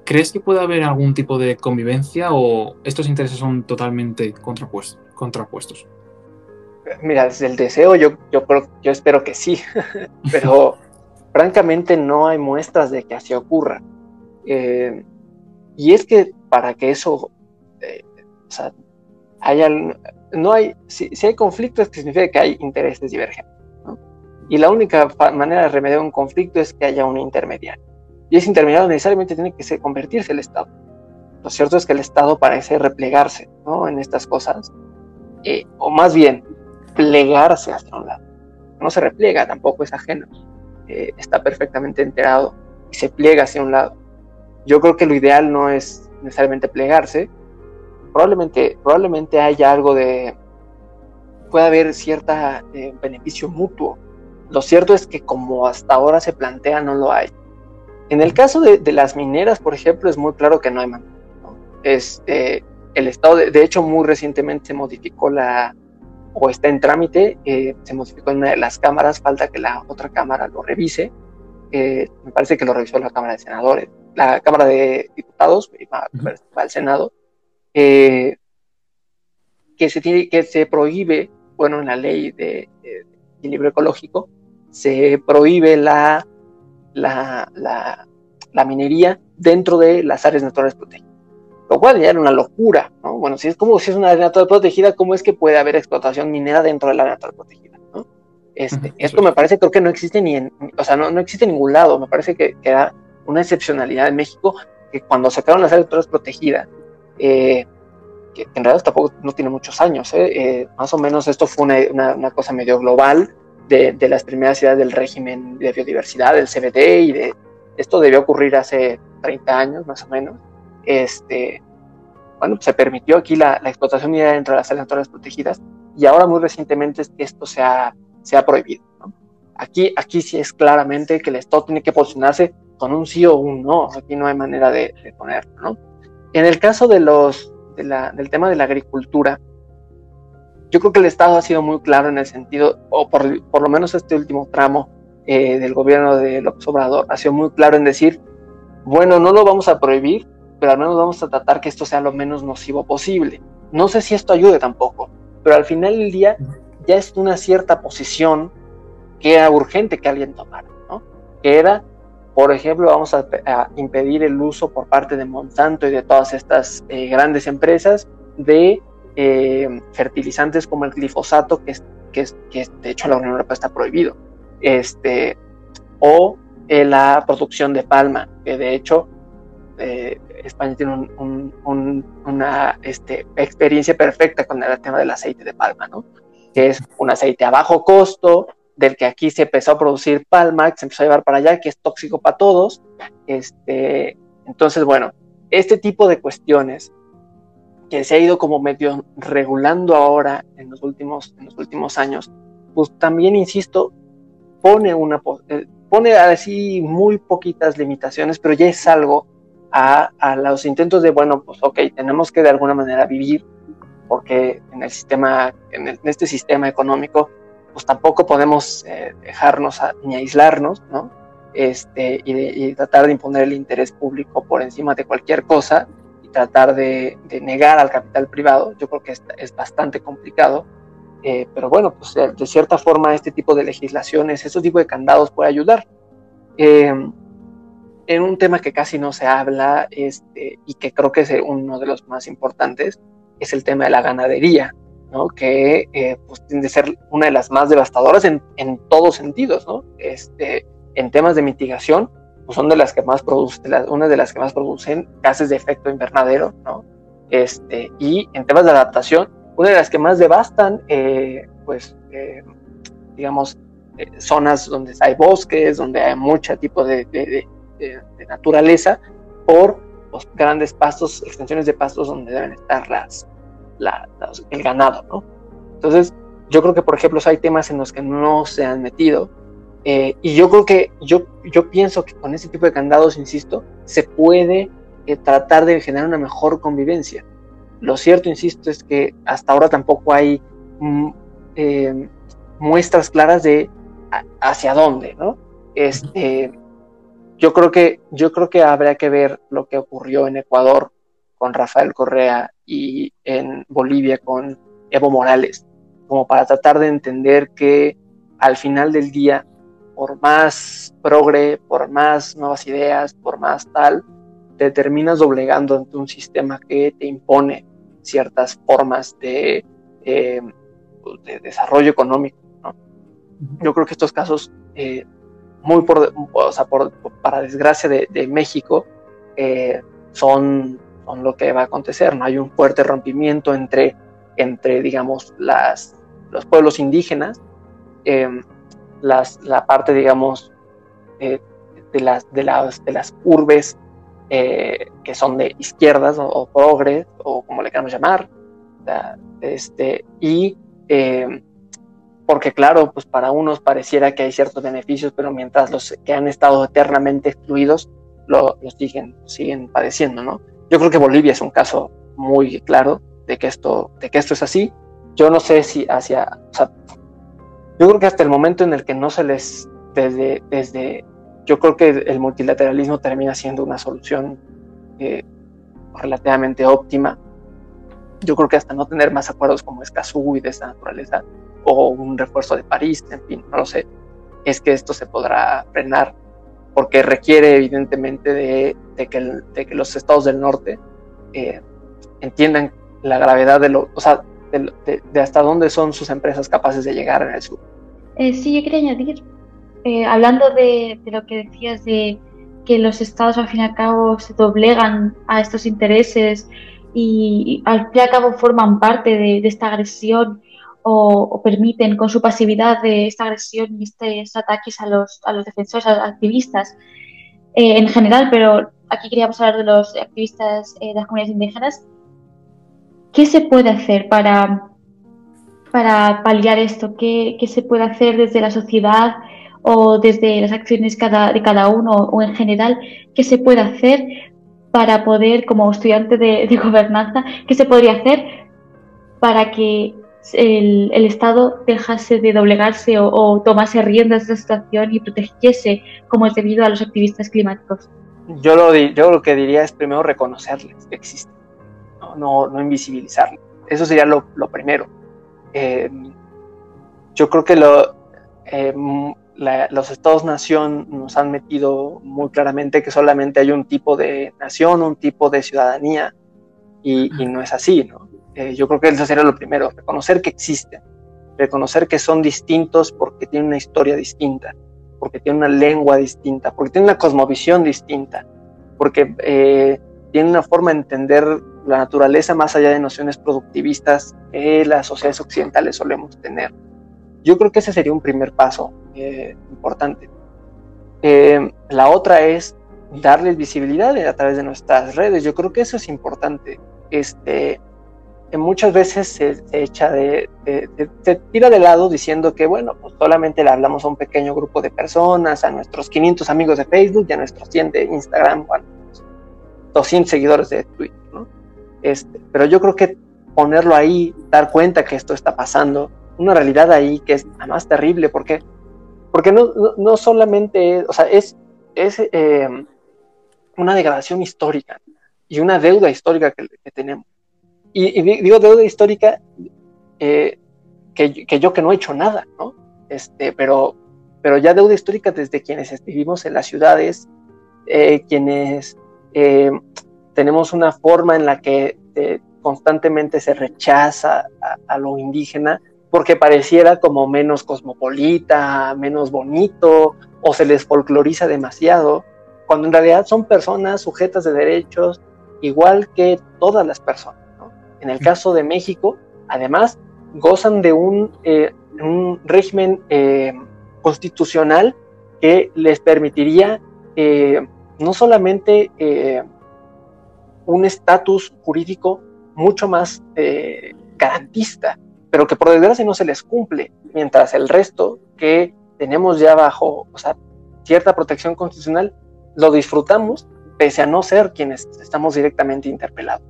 ¿crees que puede haber algún tipo de convivencia o estos intereses son totalmente contrapuestos? contrapuestos?
Mira, desde el deseo yo, yo, yo espero que sí, pero francamente no hay muestras de que así ocurra. Eh, y es que para que eso, eh, o sea, haya, no hay, si, hay conflictos, que significa que hay intereses divergentes. Y la única manera de remediar un conflicto es que haya un intermediario. Y ese intermediario necesariamente tiene que convertirse el Estado. Lo cierto es que el Estado parece replegarse ¿no? en estas cosas, eh, o más bien plegarse hacia un lado. No se repliega, tampoco es ajeno. Eh, está perfectamente enterado y se pliega hacia un lado yo creo que lo ideal no es necesariamente plegarse. Probablemente, probablemente haya algo de. puede haber cierta eh, beneficio mutuo. Lo cierto es que, como hasta ahora se plantea, no lo hay. En el caso de, las mineras, por ejemplo, es muy claro que no hay manera. Este, el Estado, de, hecho, muy recientemente se modificó la, o está en trámite, eh, se modificó en una de las cámaras, falta que la otra cámara lo revise. Eh, me parece que lo revisó la Cámara de Senadores, la Cámara de Diputados, va, al Senado, eh, que, se tiene, que se prohíbe, bueno, en la ley de, equilibrio ecológico, se prohíbe la, la, la, minería dentro de las áreas naturales protegidas. Lo cual ya era una locura, ¿no? Bueno, si es como si es una área natural protegida, ¿cómo es que puede haber explotación minera dentro de la área natural protegida? ¿no? Este, esto me parece, creo que no existe ni en, o sea, no, no existe en ningún lado, me parece que, que era una excepcionalidad en México, que cuando sacaron las áreas protegidas, eh, que, en realidad tampoco no tiene muchos años, ¿eh? Eh, más o menos esto fue una, una, cosa medio global de, de, las primeras ciudades del régimen de biodiversidad, del CBD, y de esto debió ocurrir hace 30 años más o menos. Este, bueno, se permitió aquí la, la explotación minera dentro de las áreas naturales protegidas y ahora muy recientemente esto se ha, se ha prohibido. Aquí, aquí sí es claramente que el Estado tiene que posicionarse con un sí o un no, aquí no hay manera de, de ponerlo. ¿no? En el caso de los, del tema de la agricultura, yo creo que el Estado ha sido muy claro en el sentido, o por, lo menos este último tramo eh, del gobierno de López Obrador, ha sido muy claro en decir, bueno, no lo vamos a prohibir, pero al menos vamos a tratar que esto sea lo menos nocivo posible. No sé si esto ayude tampoco, pero al final del día ya es una cierta posición que era urgente que alguien tomara, ¿no? Que era por ejemplo, vamos a, impedir el uso por parte de Monsanto y de todas estas eh, grandes empresas de eh, fertilizantes como el glifosato, que, de hecho la Unión Europea está prohibido, este, o eh, la producción de palma, que de hecho España tiene una este, experiencia perfecta con el tema del aceite de palma, ¿no? que es un aceite a bajo costo, del que aquí se empezó a producir palma, que se empezó a llevar para allá, que es tóxico para todos. Este, entonces, bueno, este tipo de cuestiones que se ha ido como medio regulando ahora en los últimos, en los últimos años, pues también, insisto, pone, una, eh, pone así muy poquitas limitaciones, pero ya es algo a, a, los intentos de, bueno, pues ok, tenemos que de alguna manera vivir, porque en el sistema, en, en este sistema económico, pues tampoco podemos eh, dejarnos ni aislarnos, ¿no? Este, y, tratar de imponer el interés público por encima de cualquier cosa y tratar de, negar al capital privado. Yo creo que es, es bastante complicado, eh, pero bueno, pues de, cierta forma este tipo de legislaciones, ese tipo de candados puede ayudar. Eh, en un tema que casi no se habla este, y que creo que es uno de los más importantes, es el tema de la ganadería que eh, pues, tiende a ser una de las más devastadoras en, en todos sentidos. ¿no? Este, en temas de mitigación, pues son de las que más producen, una de las que más producen gases de efecto invernadero, ¿no? Este, y en temas de adaptación, una de las que más devastan, eh, pues, eh, digamos, zonas donde hay bosques, donde hay mucho tipo de, de, de naturaleza, por los grandes pastos, extensiones de pastos donde deben estar las, el ganado, ¿no? Entonces, yo creo que, por ejemplo, hay temas en los que no se han metido. Eh, y yo creo que, yo, yo pienso que con este tipo de candados, insisto, se puede eh, tratar de generar una mejor convivencia. Lo cierto, insisto, es que hasta ahora tampoco hay mm, eh, muestras claras de hacia dónde, ¿no? Este, yo creo que, yo creo que habría que ver lo que ocurrió en Ecuador con Rafael Correa y en Bolivia con Evo Morales, como para tratar de entender que al final del día, por más progre, por más nuevas ideas, por más tal, te terminas doblegando ante un sistema que te impone ciertas formas de, eh, de desarrollo económico. Yo creo que estos casos, eh, muy por, o sea, por, para desgracia de, de México, eh, son con lo que va a acontecer. No hay un fuerte rompimiento entre, entre digamos, las, los pueblos indígenas, em, las, la parte, digamos, eh, de, las, de, las, de las urbes eh, que son de izquierdas o, progres, o como le queramos llamar, este, y em, porque claro, pues para unos pareciera que hay ciertos beneficios, pero mientras los que han estado eternamente excluidos, lo, siguen, siguen padeciendo, ¿no? Yo creo que Bolivia es un caso muy claro de que esto, de que esto es así. Yo no sé si hacia, yo creo que hasta el momento en el que no se les, desde, desde yo creo que el multilateralismo termina siendo una solución eh, relativamente óptima. Yo creo que hasta no tener más acuerdos como Escazú y de esta naturaleza, o un refuerzo de París, en fin, no lo sé, es que esto se podrá frenar, porque requiere evidentemente de, que, los estados del norte eh, entiendan la gravedad de lo, o sea, de, hasta dónde son sus empresas capaces de llegar en el sur.
Eh, sí, yo quería añadir, eh, hablando de, lo que decías de que los estados al fin y al cabo se doblegan a estos intereses y, al fin y al cabo forman parte de, esta agresión o, permiten con su pasividad de esta agresión y estos ataques a los, a los defensores, a los activistas eh, en general, pero aquí queríamos hablar de los activistas de las comunidades indígenas. ¿Qué se puede hacer para, para paliar esto? ¿Qué, se puede hacer desde la sociedad o desde las acciones de cada uno o en general? ¿Qué se puede hacer para poder, como estudiante de, gobernanza, qué se podría hacer para que el, Estado dejase de doblegarse o, tomase riendas de esta situación y protegiese como es debido a los activistas climáticos?
Yo lo, yo lo que diría es primero reconocerles que existen no, no invisibilizarlo. Eso sería lo, primero. Eh, yo creo que lo, eh, los estados-nación nos han metido muy claramente que solamente hay un tipo de nación, un tipo de ciudadanía, y, no es así, ¿no? Eh, yo creo que eso sería lo primero, reconocer que existen, reconocer que son distintos porque tienen una historia distinta, porque tienen una lengua distinta, porque tienen una cosmovisión distinta, porque tienen una forma de entender la naturaleza más allá de nociones productivistas que las sociedades occidentales solemos tener. Yo creo que ese sería un primer paso eh, importante. Eh, la otra es darles visibilidad a través de nuestras redes. Yo creo que eso es importante. Este, muchas veces se, echa de, se tira de lado diciendo que, bueno, pues solamente le hablamos a un pequeño grupo de personas, a nuestros 500 amigos de Facebook y a nuestros 100 de Instagram, bueno, 200 seguidores de Twitter, ¿no? Este, pero yo creo que ponerlo ahí, dar cuenta que esto está pasando, una realidad ahí que es más terrible, porque, porque no, no, solamente, o sea, es, es em, una degradación histórica y una deuda histórica que, tenemos. Y, digo deuda histórica eh, que, yo que no he hecho nada, ¿no? Este, pero, pero ya deuda histórica desde quienes vivimos en las ciudades, eh, quienes eh, tenemos una forma en la que constantemente se rechaza a, lo indígena porque pareciera como menos cosmopolita, menos bonito, o se les folcloriza demasiado, cuando en realidad son personas sujetas de derechos igual que todas las personas. En el caso de México, además, gozan de un, eh, régimen eh, constitucional que les permitiría no solamente un estatus jurídico mucho más eh, garantista, pero que por desgracia no se les cumple, mientras el resto que tenemos ya bajo cierta protección constitucional lo disfrutamos pese a no ser quienes estamos directamente interpelados.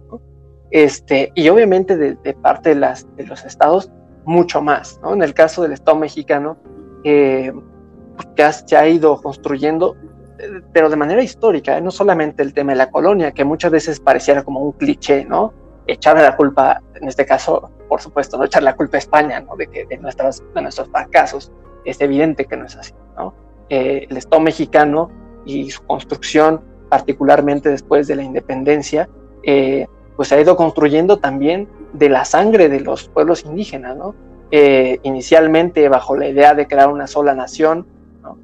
Este, y obviamente de, parte de, los estados, mucho más. En el caso del Estado mexicano, eh, que se ha ido construyendo pero de manera histórica, ¿eh? no solamente el tema de la colonia, que muchas veces pareciera como un cliché, ¿no? Echarle la culpa, en este caso, por supuesto, no echarle la culpa a España, ¿no? De, que, de, nuestras, de nuestros fracasos. Es evidente que no es así, ¿no? Eh, el Estado mexicano y su construcción, particularmente después de la independencia, eh, pues se ha ido construyendo también de la sangre de los pueblos indígenas, ¿no? inicialmente bajo la idea de crear una sola nación,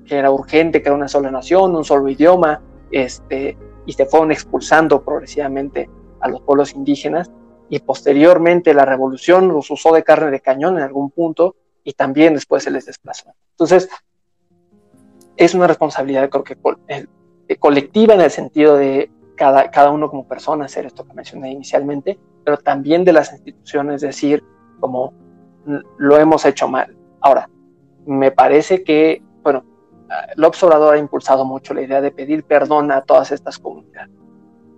que era urgente era una sola nación, un solo idioma, este, y se fueron expulsando progresivamente a los pueblos indígenas, y posteriormente la revolución los usó de carne de cañón en algún punto, y también después se les desplazó. Entonces, es una responsabilidad, creo que eh, colectiva en el sentido de cada, cada uno como persona hacer esto que mencioné inicialmente, pero también de las instituciones decir como lo hemos hecho mal. Ahora, me parece que bueno, López Obrador ha impulsado mucho la idea de pedir perdón a todas estas comunidades.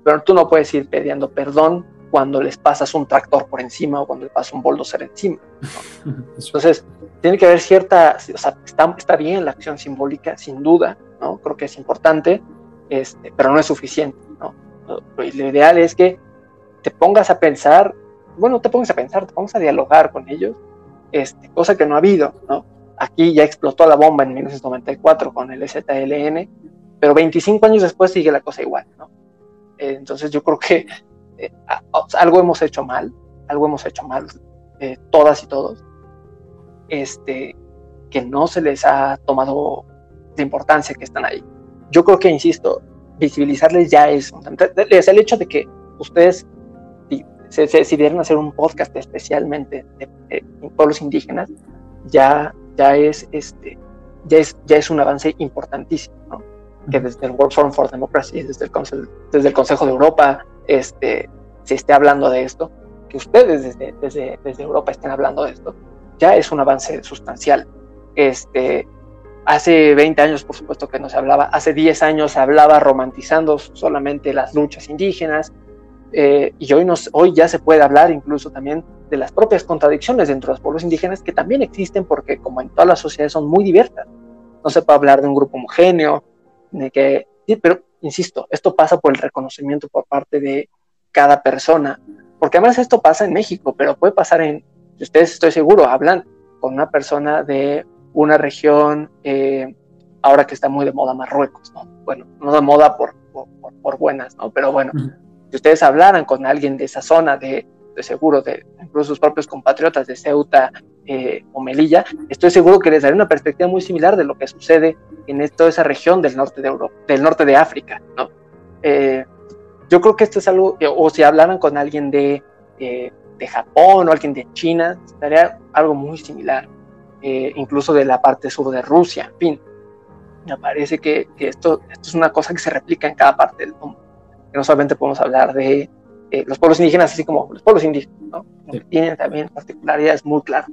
Pero tú no puedes ir pidiendo perdón cuando les pasas un tractor por encima o cuando les pasas un bulldozer encima. Entonces, tiene que haber cierta, o sea, está, está, bien la acción simbólica, sin duda, ¿no? Creo que es importante, este, pero no es suficiente, ¿no? Lo ideal es que te pongas a pensar, bueno, te pongas a pensar, te pongas a dialogar con ellos, este, cosa que no ha habido, ¿no? Aquí ya explotó la bomba en 1994 con el ZLN, pero 25 años después sigue la cosa igual, ¿no? entonces yo creo que eh, algo hemos hecho mal, algo hemos hecho mal, eh, todas y todos, este, que no se les ha tomado la importancia que están ahí. Yo creo que, insisto, visibilizarles ya es el hecho de que ustedes se, se decidieron hacer un podcast especialmente de, pueblos indígenas, ya, ya, es, este, ya, es, ya es un avance importantísimo, ¿no? que desde el World Forum for Democracy, desde el, desde el Consejo de Europa, este, se esté hablando de esto, que ustedes desde, desde, desde Europa estén hablando de esto, ya es un avance sustancial. Este, hace 20 años, por supuesto que no se hablaba, hace 10 años se hablaba romantizando solamente las luchas indígenas, eh, y hoy, hoy ya se puede hablar incluso también de las propias contradicciones dentro de los pueblos indígenas que también existen porque como en todas las sociedades son muy diversas. No se puede hablar de un grupo homogéneo, de que, pero insisto, esto pasa por el reconocimiento por parte de cada persona, porque además esto pasa en México, pero puede pasar en, ustedes estoy seguro, hablan con una persona de una región, eh, ahora que está muy de moda Marruecos, ¿no? Bueno, no de moda por, por, buenas, ¿no? Pero bueno, si ustedes hablaran con alguien de esa zona, de, de seguro, de incluso sus propios compatriotas de Ceuta eh, o Melilla, estoy seguro que les daría una perspectiva muy similar de lo que sucede en toda esa región del norte de Europa, del norte de África, ¿no? Eh, yo creo que esto es algo, o si hablaran con alguien de, eh, de Japón o alguien de China, estaría algo muy similar, incluso de la parte sur de Rusia, en fin. Me parece que, que esto, esto es una cosa que se replica en cada parte del mundo. Que no solamente podemos hablar de eh, los pueblos indígenas, así como los pueblos indígenas, ¿no? tienen también particularidades muy claras.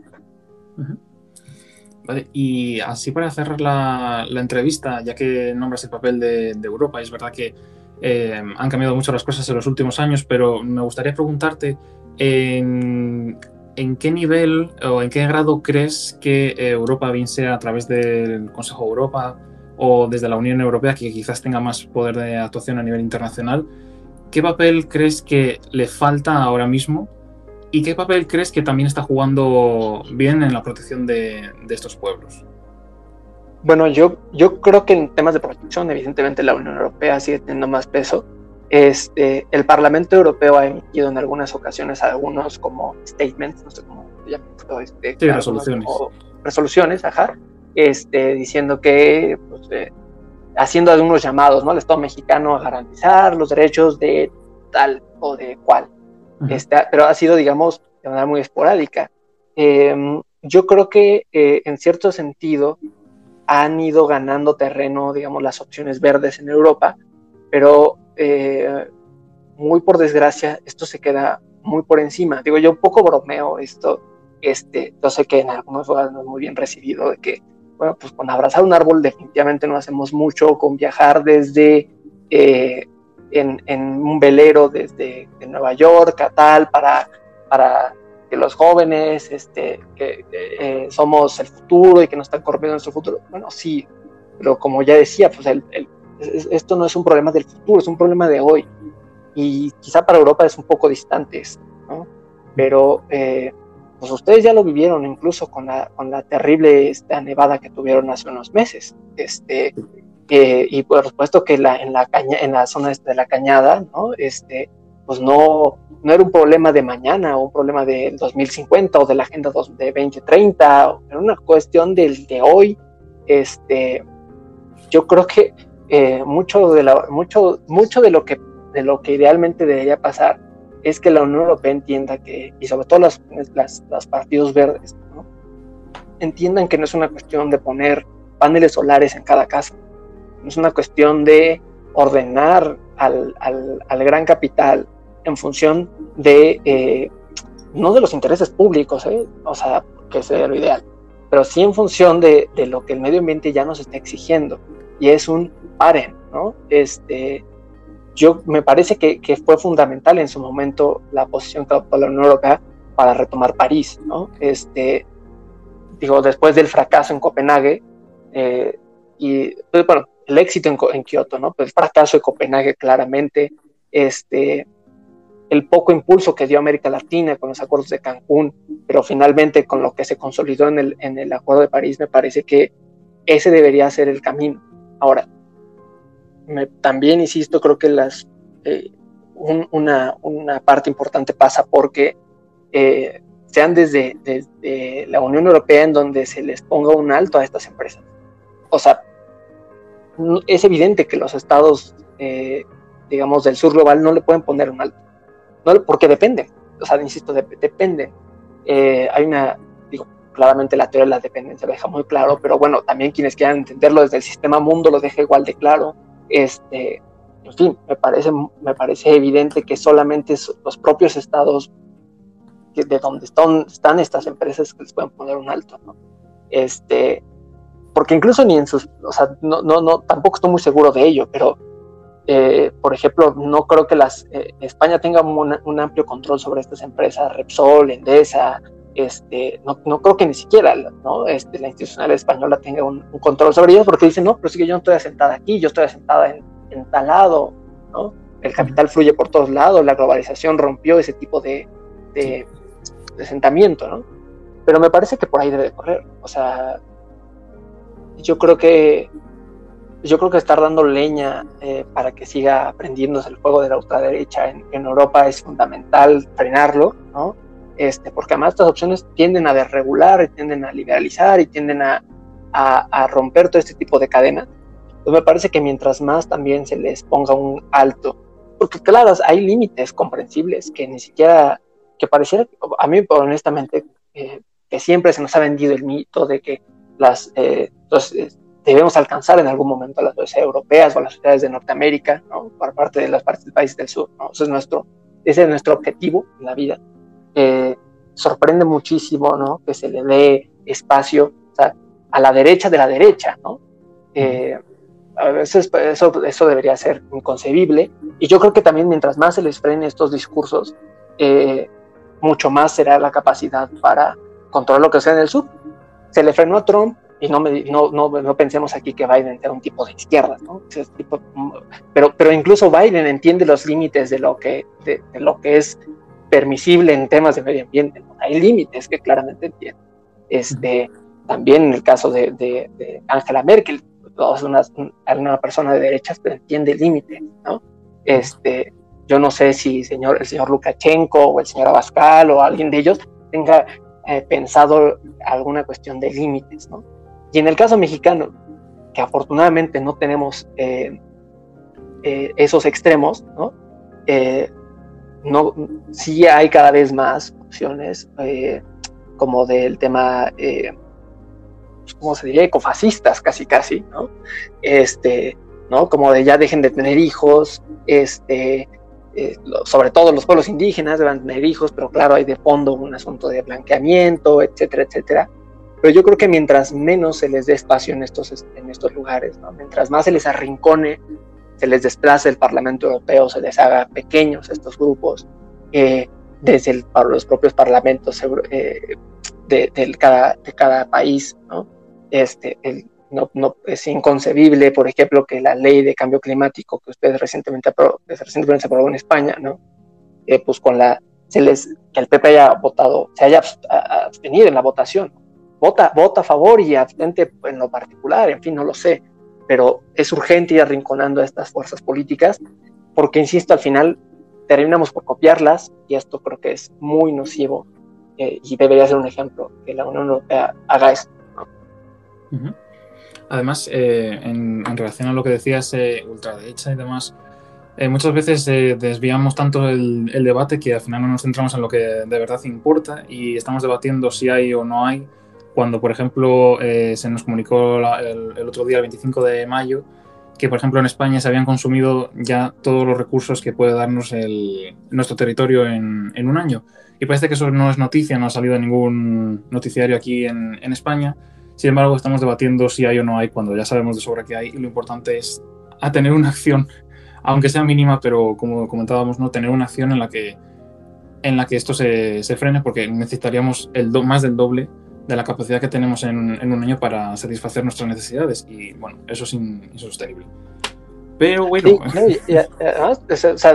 Vale, y así para cerrar la, entrevista, ya que nombras el papel de, Europa, es verdad que eh, han cambiado mucho las cosas en los últimos años, pero me gustaría preguntarte en, qué nivel o en qué grado crees que Europa, bien sea a través del Consejo de Europa o desde la Unión Europea, que quizás tenga más poder de actuación a nivel internacional, ¿qué papel crees que le falta ahora mismo? ¿Y qué papel crees que también está jugando bien en la protección de, estos pueblos?
Bueno, yo, yo creo que en temas de protección, evidentemente la Unión Europea sigue teniendo más peso. Este, el Parlamento Europeo ha emitido en algunas ocasiones algunos como statements, no sé cómo este,
sí, resoluciones.
resoluciones, ajá, este, diciendo que pues, eh, haciendo algunos llamados ¿no? al Estado mexicano a garantizar los derechos de tal o de cual. Este, pero ha sido, digamos, de manera muy esporádica. Em, yo creo que eh, en cierto sentido han ido ganando terreno, digamos, las opciones verdes en Europa, pero eh, muy por desgracia esto se queda muy por encima. Digo, yo un poco bromeo esto, este, yo sé que en algunos lugares no es muy bien recibido, de que bueno, pues con abrazar un árbol definitivamente no hacemos mucho, con viajar desde eh, en, un velero desde Nueva York a tal para, para que los jóvenes este, que eh, somos el futuro y que nos están corriendo nuestro futuro. Bueno, sí, pero como ya decía, pues esto no es un problema del futuro, es un problema de hoy. Y quizá para Europa es un poco distante, ¿no? Pero eh, pues ustedes ya lo vivieron incluso con la, con la terrible esta nevada que tuvieron hace unos meses. Este, y por supuesto que la, en, la caña, en la zona de la cañada, ¿no? Este, pues no, no era un problema de mañana o un problema del 2050 o de la agenda de 2030, era una cuestión del de hoy. Este, yo creo que eh, mucho, de la, mucho, mucho de, lo que, de lo que idealmente debería pasar es que la Unión Europea entienda que, y sobre todo los, partidos verdes, entiendan que no es una cuestión de poner paneles solares en cada casa, no es una cuestión de ordenar al, gran capital en función de, eh, no de los intereses públicos, ¿eh? o sea, que sería lo ideal, pero sí en función de, de, lo que el medio ambiente ya nos está exigiendo, y es un paren, ¿no? Este, yo me parece que, fue fundamental en su momento la posición que adoptó la Unión Europea para retomar París, ¿no? Este, digo, después del fracaso en Copenhague, eh, y pues, bueno, el éxito en, Kioto, ¿no? Pues el fracaso de Copenhague claramente, este, el poco impulso que dio América Latina con los acuerdos de Cancún, pero finalmente con lo que se consolidó en el Acuerdo de París, me parece que ese debería ser el camino. Ahora, también insisto, creo que las, eh, una, una, parte importante pasa porque eh, sean desde, desde, la Unión Europea en donde se les ponga un alto a estas empresas. O sea, es evidente que los estados, eh, digamos, del sur global no le pueden poner un alto porque depende, o sea, insisto, depende. Eh, hay una, digo, claramente la teoría de la dependencia lo deja muy claro, pero bueno, también quienes quieran entenderlo desde el sistema mundo lo deja igual de claro. Este, en fin, me parece, me parece evidente que solamente los propios estados de donde están, estas empresas les pueden poner un alto, ¿no? Este, porque incluso ni en sus, o sea, no, no, no, tampoco estoy muy seguro de ello, pero eh, por ejemplo, no creo que las, eh, España tenga un, amplio control sobre estas empresas, Repsol, Endesa, este, no, no creo que ni siquiera ¿no? este, la institucional española tenga un, control sobre ellas porque dicen, no, pero sí que yo no estoy asentada aquí, yo estoy asentada en, en tal lado, ¿no? el capital fluye por todos lados, la globalización rompió ese tipo de, de, de asentamiento, ¿no? pero me parece que por ahí debe de correr, o sea, yo creo que yo creo que estar dando leña eh, para que siga aprendiéndose el juego de la ultraderecha en, en Europa es fundamental frenarlo, ¿no? Este, porque además estas opciones tienden a desregular, tienden a liberalizar y tienden a, a, romper todo este tipo de cadenas. Pues me parece que mientras más también se les ponga un alto, porque claro, hay límites comprensibles que ni siquiera, que pareciera, a mí honestamente, eh, que siempre se nos ha vendido el mito de que las, eh, debemos alcanzar en algún momento a las sociedades europeas o a las sociedades de Norteamérica, ¿no? por parte de las partes del país del sur. ¿no? Ese, es nuestro, ese es nuestro objetivo en la vida. Eh, sorprende muchísimo ¿no? que se le dé espacio o sea, a la derecha de la derecha. ¿no? Eh, a veces eso, eso debería ser inconcebible. Y yo creo que también mientras más se les frene estos discursos, eh, mucho más será la capacidad para controlar lo que sea en el sur. Se le frenó a Trump y no, me, no, no, no, pensemos aquí que Biden era un tipo de izquierda, ¿no? Tipo, pero, pero incluso Biden entiende los límites de lo que, de, lo que es permisible en temas de medio ambiente. ¿no? Hay límites que claramente entiende. Este, también en el caso de, de, Angela Merkel, es una, una, persona de derechas, pero entiende límites, ¿no? Este, yo no sé si señor, el señor Lukashenko o el señor Abascal o alguien de ellos tenga eh, pensado alguna cuestión de límites, ¿no? Y en el caso mexicano, que afortunadamente no tenemos eh, eh, esos extremos, ¿no? Eh, no, sí hay cada vez más opciones como del tema, pues, ¿cómo se diría? Ecofascistas casi casi, ¿no? Este, ¿no? Como de ya dejen de tener hijos, este, sobre todo los pueblos indígenas deben tener hijos, pero claro, hay de fondo un asunto de blanqueamiento, etcétera, etcétera. Pero yo creo que mientras menos se les dé espacio en estos, en estos lugares, mientras más se les arrincone, se les desplace el Parlamento Europeo, se les haga pequeños estos grupos, eh, desde el, los propios parlamentos eh, de, cada, de cada país, ¿no? Este, no, no, es inconcebible, por ejemplo, que la ley de cambio climático que ustedes recientemente, recientemente se aprobó en España, ¿no? Eh, pues con la, se les, que el PP haya votado, se haya abstenido en la votación, vota, vota a favor y abstente en lo particular, en fin, no lo sé, pero es urgente ir arrinconando a estas fuerzas políticas, porque, insisto, al final terminamos por copiarlas y esto creo que es muy nocivo eh, y debería ser un ejemplo que la Unión Europea haga esto.
Además, eh, en, relación a lo que decías, eh, ultraderecha y demás, muchas veces desviamos tanto el, el, debate que al final no nos centramos en lo que de verdad importa y estamos debatiendo si hay o no hay cuando, por ejemplo, eh, se nos comunicó el, otro día, el 25 de mayo, que, por ejemplo, en España se habían consumido ya todos los recursos que puede darnos nuestro territorio en, un año. Y parece que eso no es noticia, no ha salido ningún noticiario aquí en, España. Sin embargo, estamos debatiendo si hay o no hay cuando ya sabemos de sobra que hay y lo importante es a tener una acción aunque sea mínima, pero como comentábamos, ¿no? tener una acción en la que, en la que esto se, se frene, porque necesitaríamos el más del doble de la capacidad que tenemos en, en, un año para satisfacer nuestras necesidades. Y bueno, eso es insostenible. Pero bueno.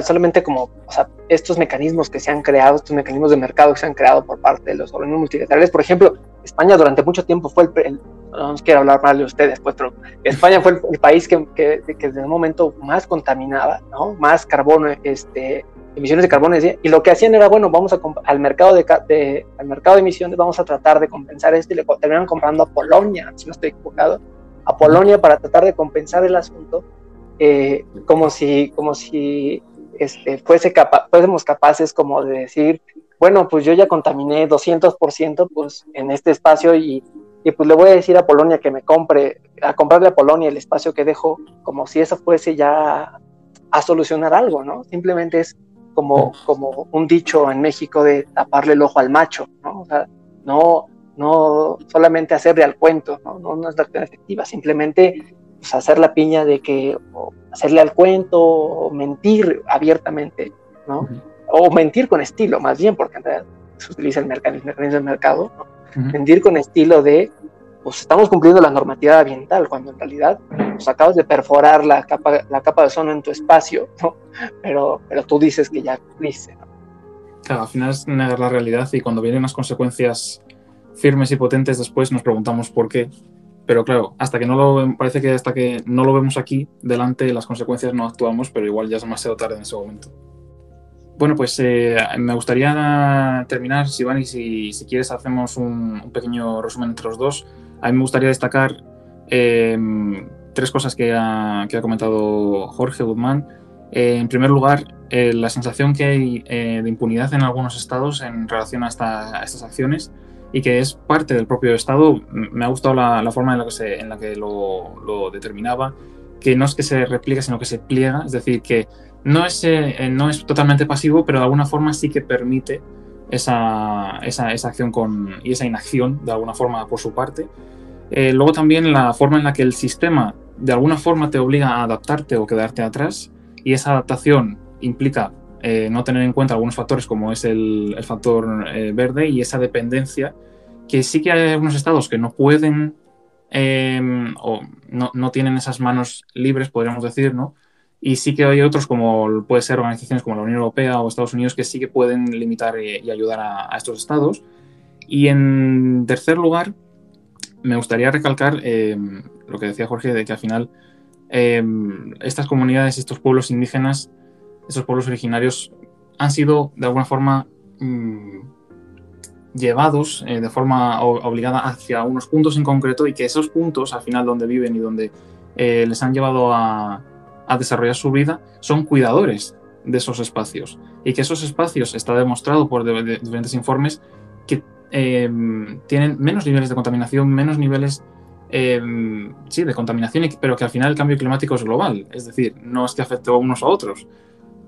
solamente como o sea, estos mecanismos que se han creado, estos mecanismos de mercado que se han creado por parte de los organismos multilaterales, por ejemplo, España durante mucho tiempo fue el, no os quiero hablar mal de ustedes, pues, pero España fue el, país que, que, que, desde el momento más contaminaba, ¿no? Más carbono, este, emisiones de carbono, y lo que hacían era, bueno, vamos a al mercado de, al mercado de emisiones, vamos a tratar de compensar esto, y le terminan comprando a Polonia, si no estoy equivocado, a Polonia para tratar de compensar el asunto, eh, como si, como si este, fuese capa fuésemos capaces como de decir, bueno, pues yo ya contaminé 200% pues, en este espacio y, y, pues le voy a decir a Polonia que me compre, a comprarle a Polonia el espacio que dejo, como si eso fuese ya a solucionar algo, ¿no? Simplemente es como, como un dicho en México de taparle el ojo al macho, ¿no? O sea, no, no solamente hacerle al cuento, ¿no? No, no es la acción efectiva, simplemente pues, hacer la piña de que hacerle al cuento, o mentir abiertamente, ¿no? O mentir con estilo, más bien, porque en realidad se utiliza el mecanismo del mercado, mentir con estilo de, pues estamos cumpliendo la normativa ambiental, cuando en realidad pues, acabas de perforar la capa, la capa de ozono en tu espacio, ¿no? pero, pero tú dices que ya cumpliste. ¿no?
Claro, al final es negar la realidad y cuando vienen las consecuencias firmes y potentes después nos preguntamos por qué pero claro, hasta que no lo parece que hasta que no lo vemos aquí delante, las consecuencias no actuamos, pero igual ya es demasiado tarde en ese momento. Bueno, pues eh, me gustaría terminar, Sivani, si, si quieres hacemos un, pequeño resumen entre los dos. A mí me gustaría destacar em, tres cosas que ha, que ha, comentado Jorge Guzmán. Eh, en primer lugar, eh, la sensación que hay de impunidad en algunos estados en relación a, esta, a estas acciones y que es parte del propio Estado. Me ha gustado la, forma en la que, se, en la que lo, determinaba, que no es que se repliega, sino que se pliega, es decir, que no es, eh, no es totalmente pasivo, pero de alguna forma sí que permite esa, esa, esa acción con, y esa inacción, de alguna forma, por su parte. Eh, luego también la forma en la que el sistema de alguna forma te obliga a adaptarte o quedarte atrás, y esa adaptación implica eh, no tener en cuenta algunos factores como es el, factor eh, verde y esa dependencia, que sí que hay algunos estados que no pueden o no, no, tienen esas manos libres, podríamos decir, ¿no? Y sí que hay otros, como puede ser organizaciones como la Unión Europea o Estados Unidos, que sí que pueden limitar y, ayudar a, estos estados. Y en tercer lugar, me gustaría recalcar em, lo que decía Jorge, de que al final em, estas comunidades, estos pueblos indígenas, esos pueblos originarios han sido de alguna forma mm, llevados eh, de forma obligada hacia unos puntos en concreto y que esos puntos, al final donde viven y donde eh, les han llevado a, desarrollar su vida, son cuidadores de esos espacios. Y que esos espacios, está demostrado por diferentes informes, que em, tienen menos niveles de contaminación, menos niveles em, sí, de contaminación, pero que al final el cambio climático es global. Es decir, no es que afecte a unos a otros,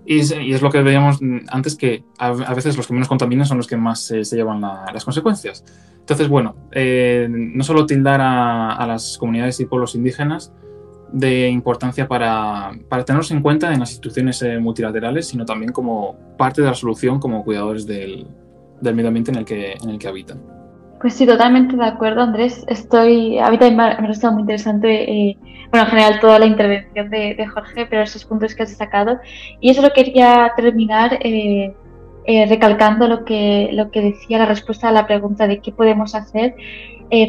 y es, lo que veíamos antes, que a, veces los que menos contaminan son los que más se llevan las consecuencias. Entonces, bueno, eh, no solo tildar a, las comunidades y pueblos indígenas de importancia para, para tenerlos en cuenta en las instituciones eh, multilaterales, sino también como parte de la solución, como cuidadores del, del medio ambiente en el que, en el que habitan.
Pues sí, totalmente de acuerdo, Andrés. Estoy, a mí también me ha, resultado muy interesante, eh, bueno, en general toda la intervención de, Jorge, pero esos puntos que has destacado. Y eso lo quería terminar eh, eh, recalcando lo que, lo que decía la respuesta a la pregunta de qué podemos hacer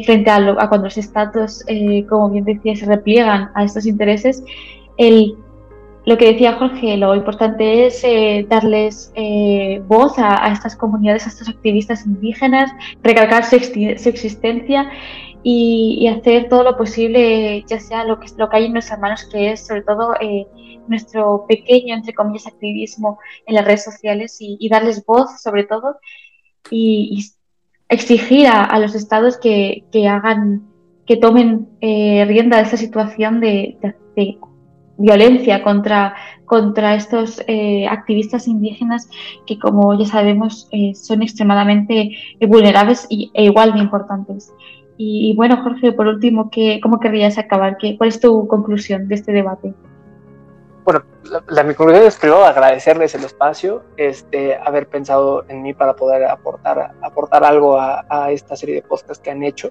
frente a, a, cuando los estados, como bien decía, se repliegan a estos intereses. El lo que decía Jorge, lo importante es eh, darles eh, voz a, estas comunidades, a estos activistas indígenas, recalcar su, existencia y, hacer todo lo posible, ya sea lo que, lo que hay en nuestras manos, que es sobre todo eh, nuestro pequeño, entre comillas, activismo en las redes sociales y, darles voz sobre todo y, exigir a, los estados que, hagan, que tomen rienda de esta situación de, violencia contra, contra estos eh, activistas indígenas que, como ya sabemos, eh, son extremadamente vulnerables y, e igual de importantes. Y, bueno, Jorge, por último, ¿qué, ¿cómo querrías acabar? ¿Qué, ¿Cuál es tu conclusión de este debate?
Bueno, la, la, mi conclusión es primero agradecerles el espacio, este, haber pensado en mí para poder aportar, aportar algo a, a esta serie de podcasts que han hecho.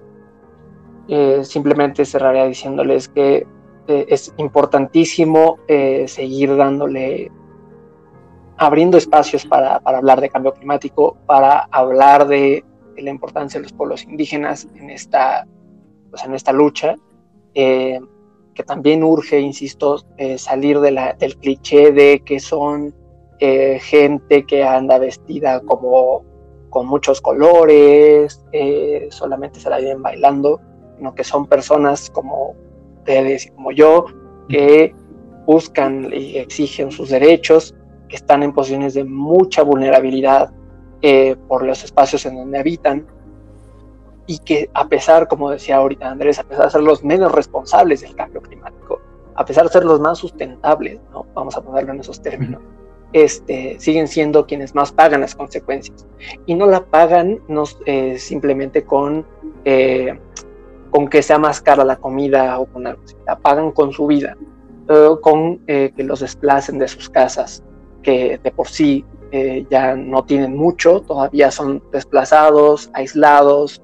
Eh, simplemente cerraría diciéndoles que eh, es importantísimo eh, seguir dándole, abriendo espacios para, para, hablar de cambio climático, para hablar de, de, la importancia de los pueblos indígenas en esta, pues en esta lucha. Que también urge, insisto, eh, salir de la, del cliché de que son eh, gente que anda vestida como con muchos colores, eh, solamente se la viven bailando, sino que son personas como ustedes y como yo, que buscan y exigen sus derechos, que están en posiciones de mucha vulnerabilidad por los espacios en donde habitan, y que a pesar, como decía ahorita Andrés, a pesar de ser los menos responsables del cambio climático, a pesar de ser los más sustentables, ¿no? vamos a ponerlo en esos términos, este, siguen siendo quienes más pagan las consecuencias. Y no la pagan no, eh, simplemente con, eh, con que sea más cara la comida o con algo así, la pagan con su vida, eh, con que los desplacen de sus casas, que de por sí ya no tienen mucho, todavía son desplazados, aislados,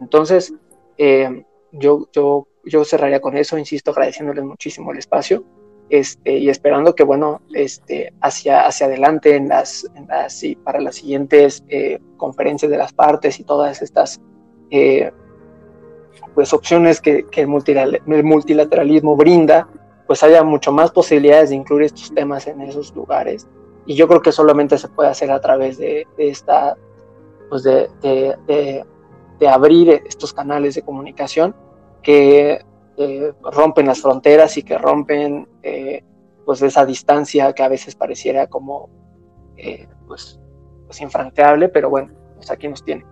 entonces, eh, yo, yo, yo cerraría con eso, insisto, agradeciéndoles muchísimo el espacio este, y esperando que, bueno, este, hacia, hacia adelante en las, en las, y para las siguientes eh, conferencias de las partes y todas estas eh, pues, opciones que, que el, el multilateralismo brinda, pues haya mucho más posibilidades de incluir estos temas en esos lugares. Y yo creo que solamente se puede hacer a través de, de esta, pues de, de, de de abrir estos canales de comunicación que eh, rompen las fronteras y que rompen eh, pues esa distancia que a veces pareciera como eh, pues, pues, infranqueable, pero bueno, pues aquí nos tiene.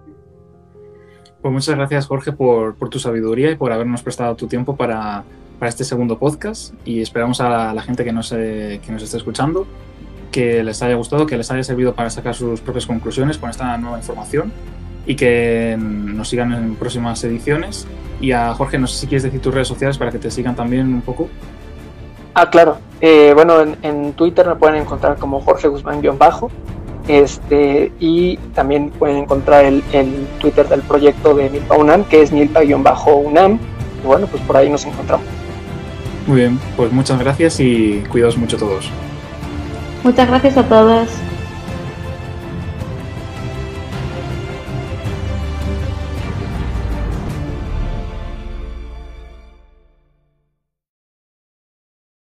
Pues muchas gracias Jorge por, por, tu sabiduría y por habernos prestado tu tiempo para, para este segundo podcast y esperamos a la, la gente que nos, eh, que nos esté escuchando que les haya gustado, que les haya servido para sacar sus propias conclusiones con esta nueva información y que nos sigan en próximas ediciones. Y a Jorge, no sé si quieres decir tus redes sociales para que te sigan también un poco.
Ah, claro. Eh, bueno, en, en, Twitter me pueden encontrar como Jorge Guzmán-bajo. Este, y también pueden encontrar el, el Twitter del proyecto de Milpa UNAM, que es Milpa-UNAM. Y bueno, pues por ahí nos encontramos.
Muy bien, pues muchas gracias y cuidaos mucho todos.
Muchas gracias a todos.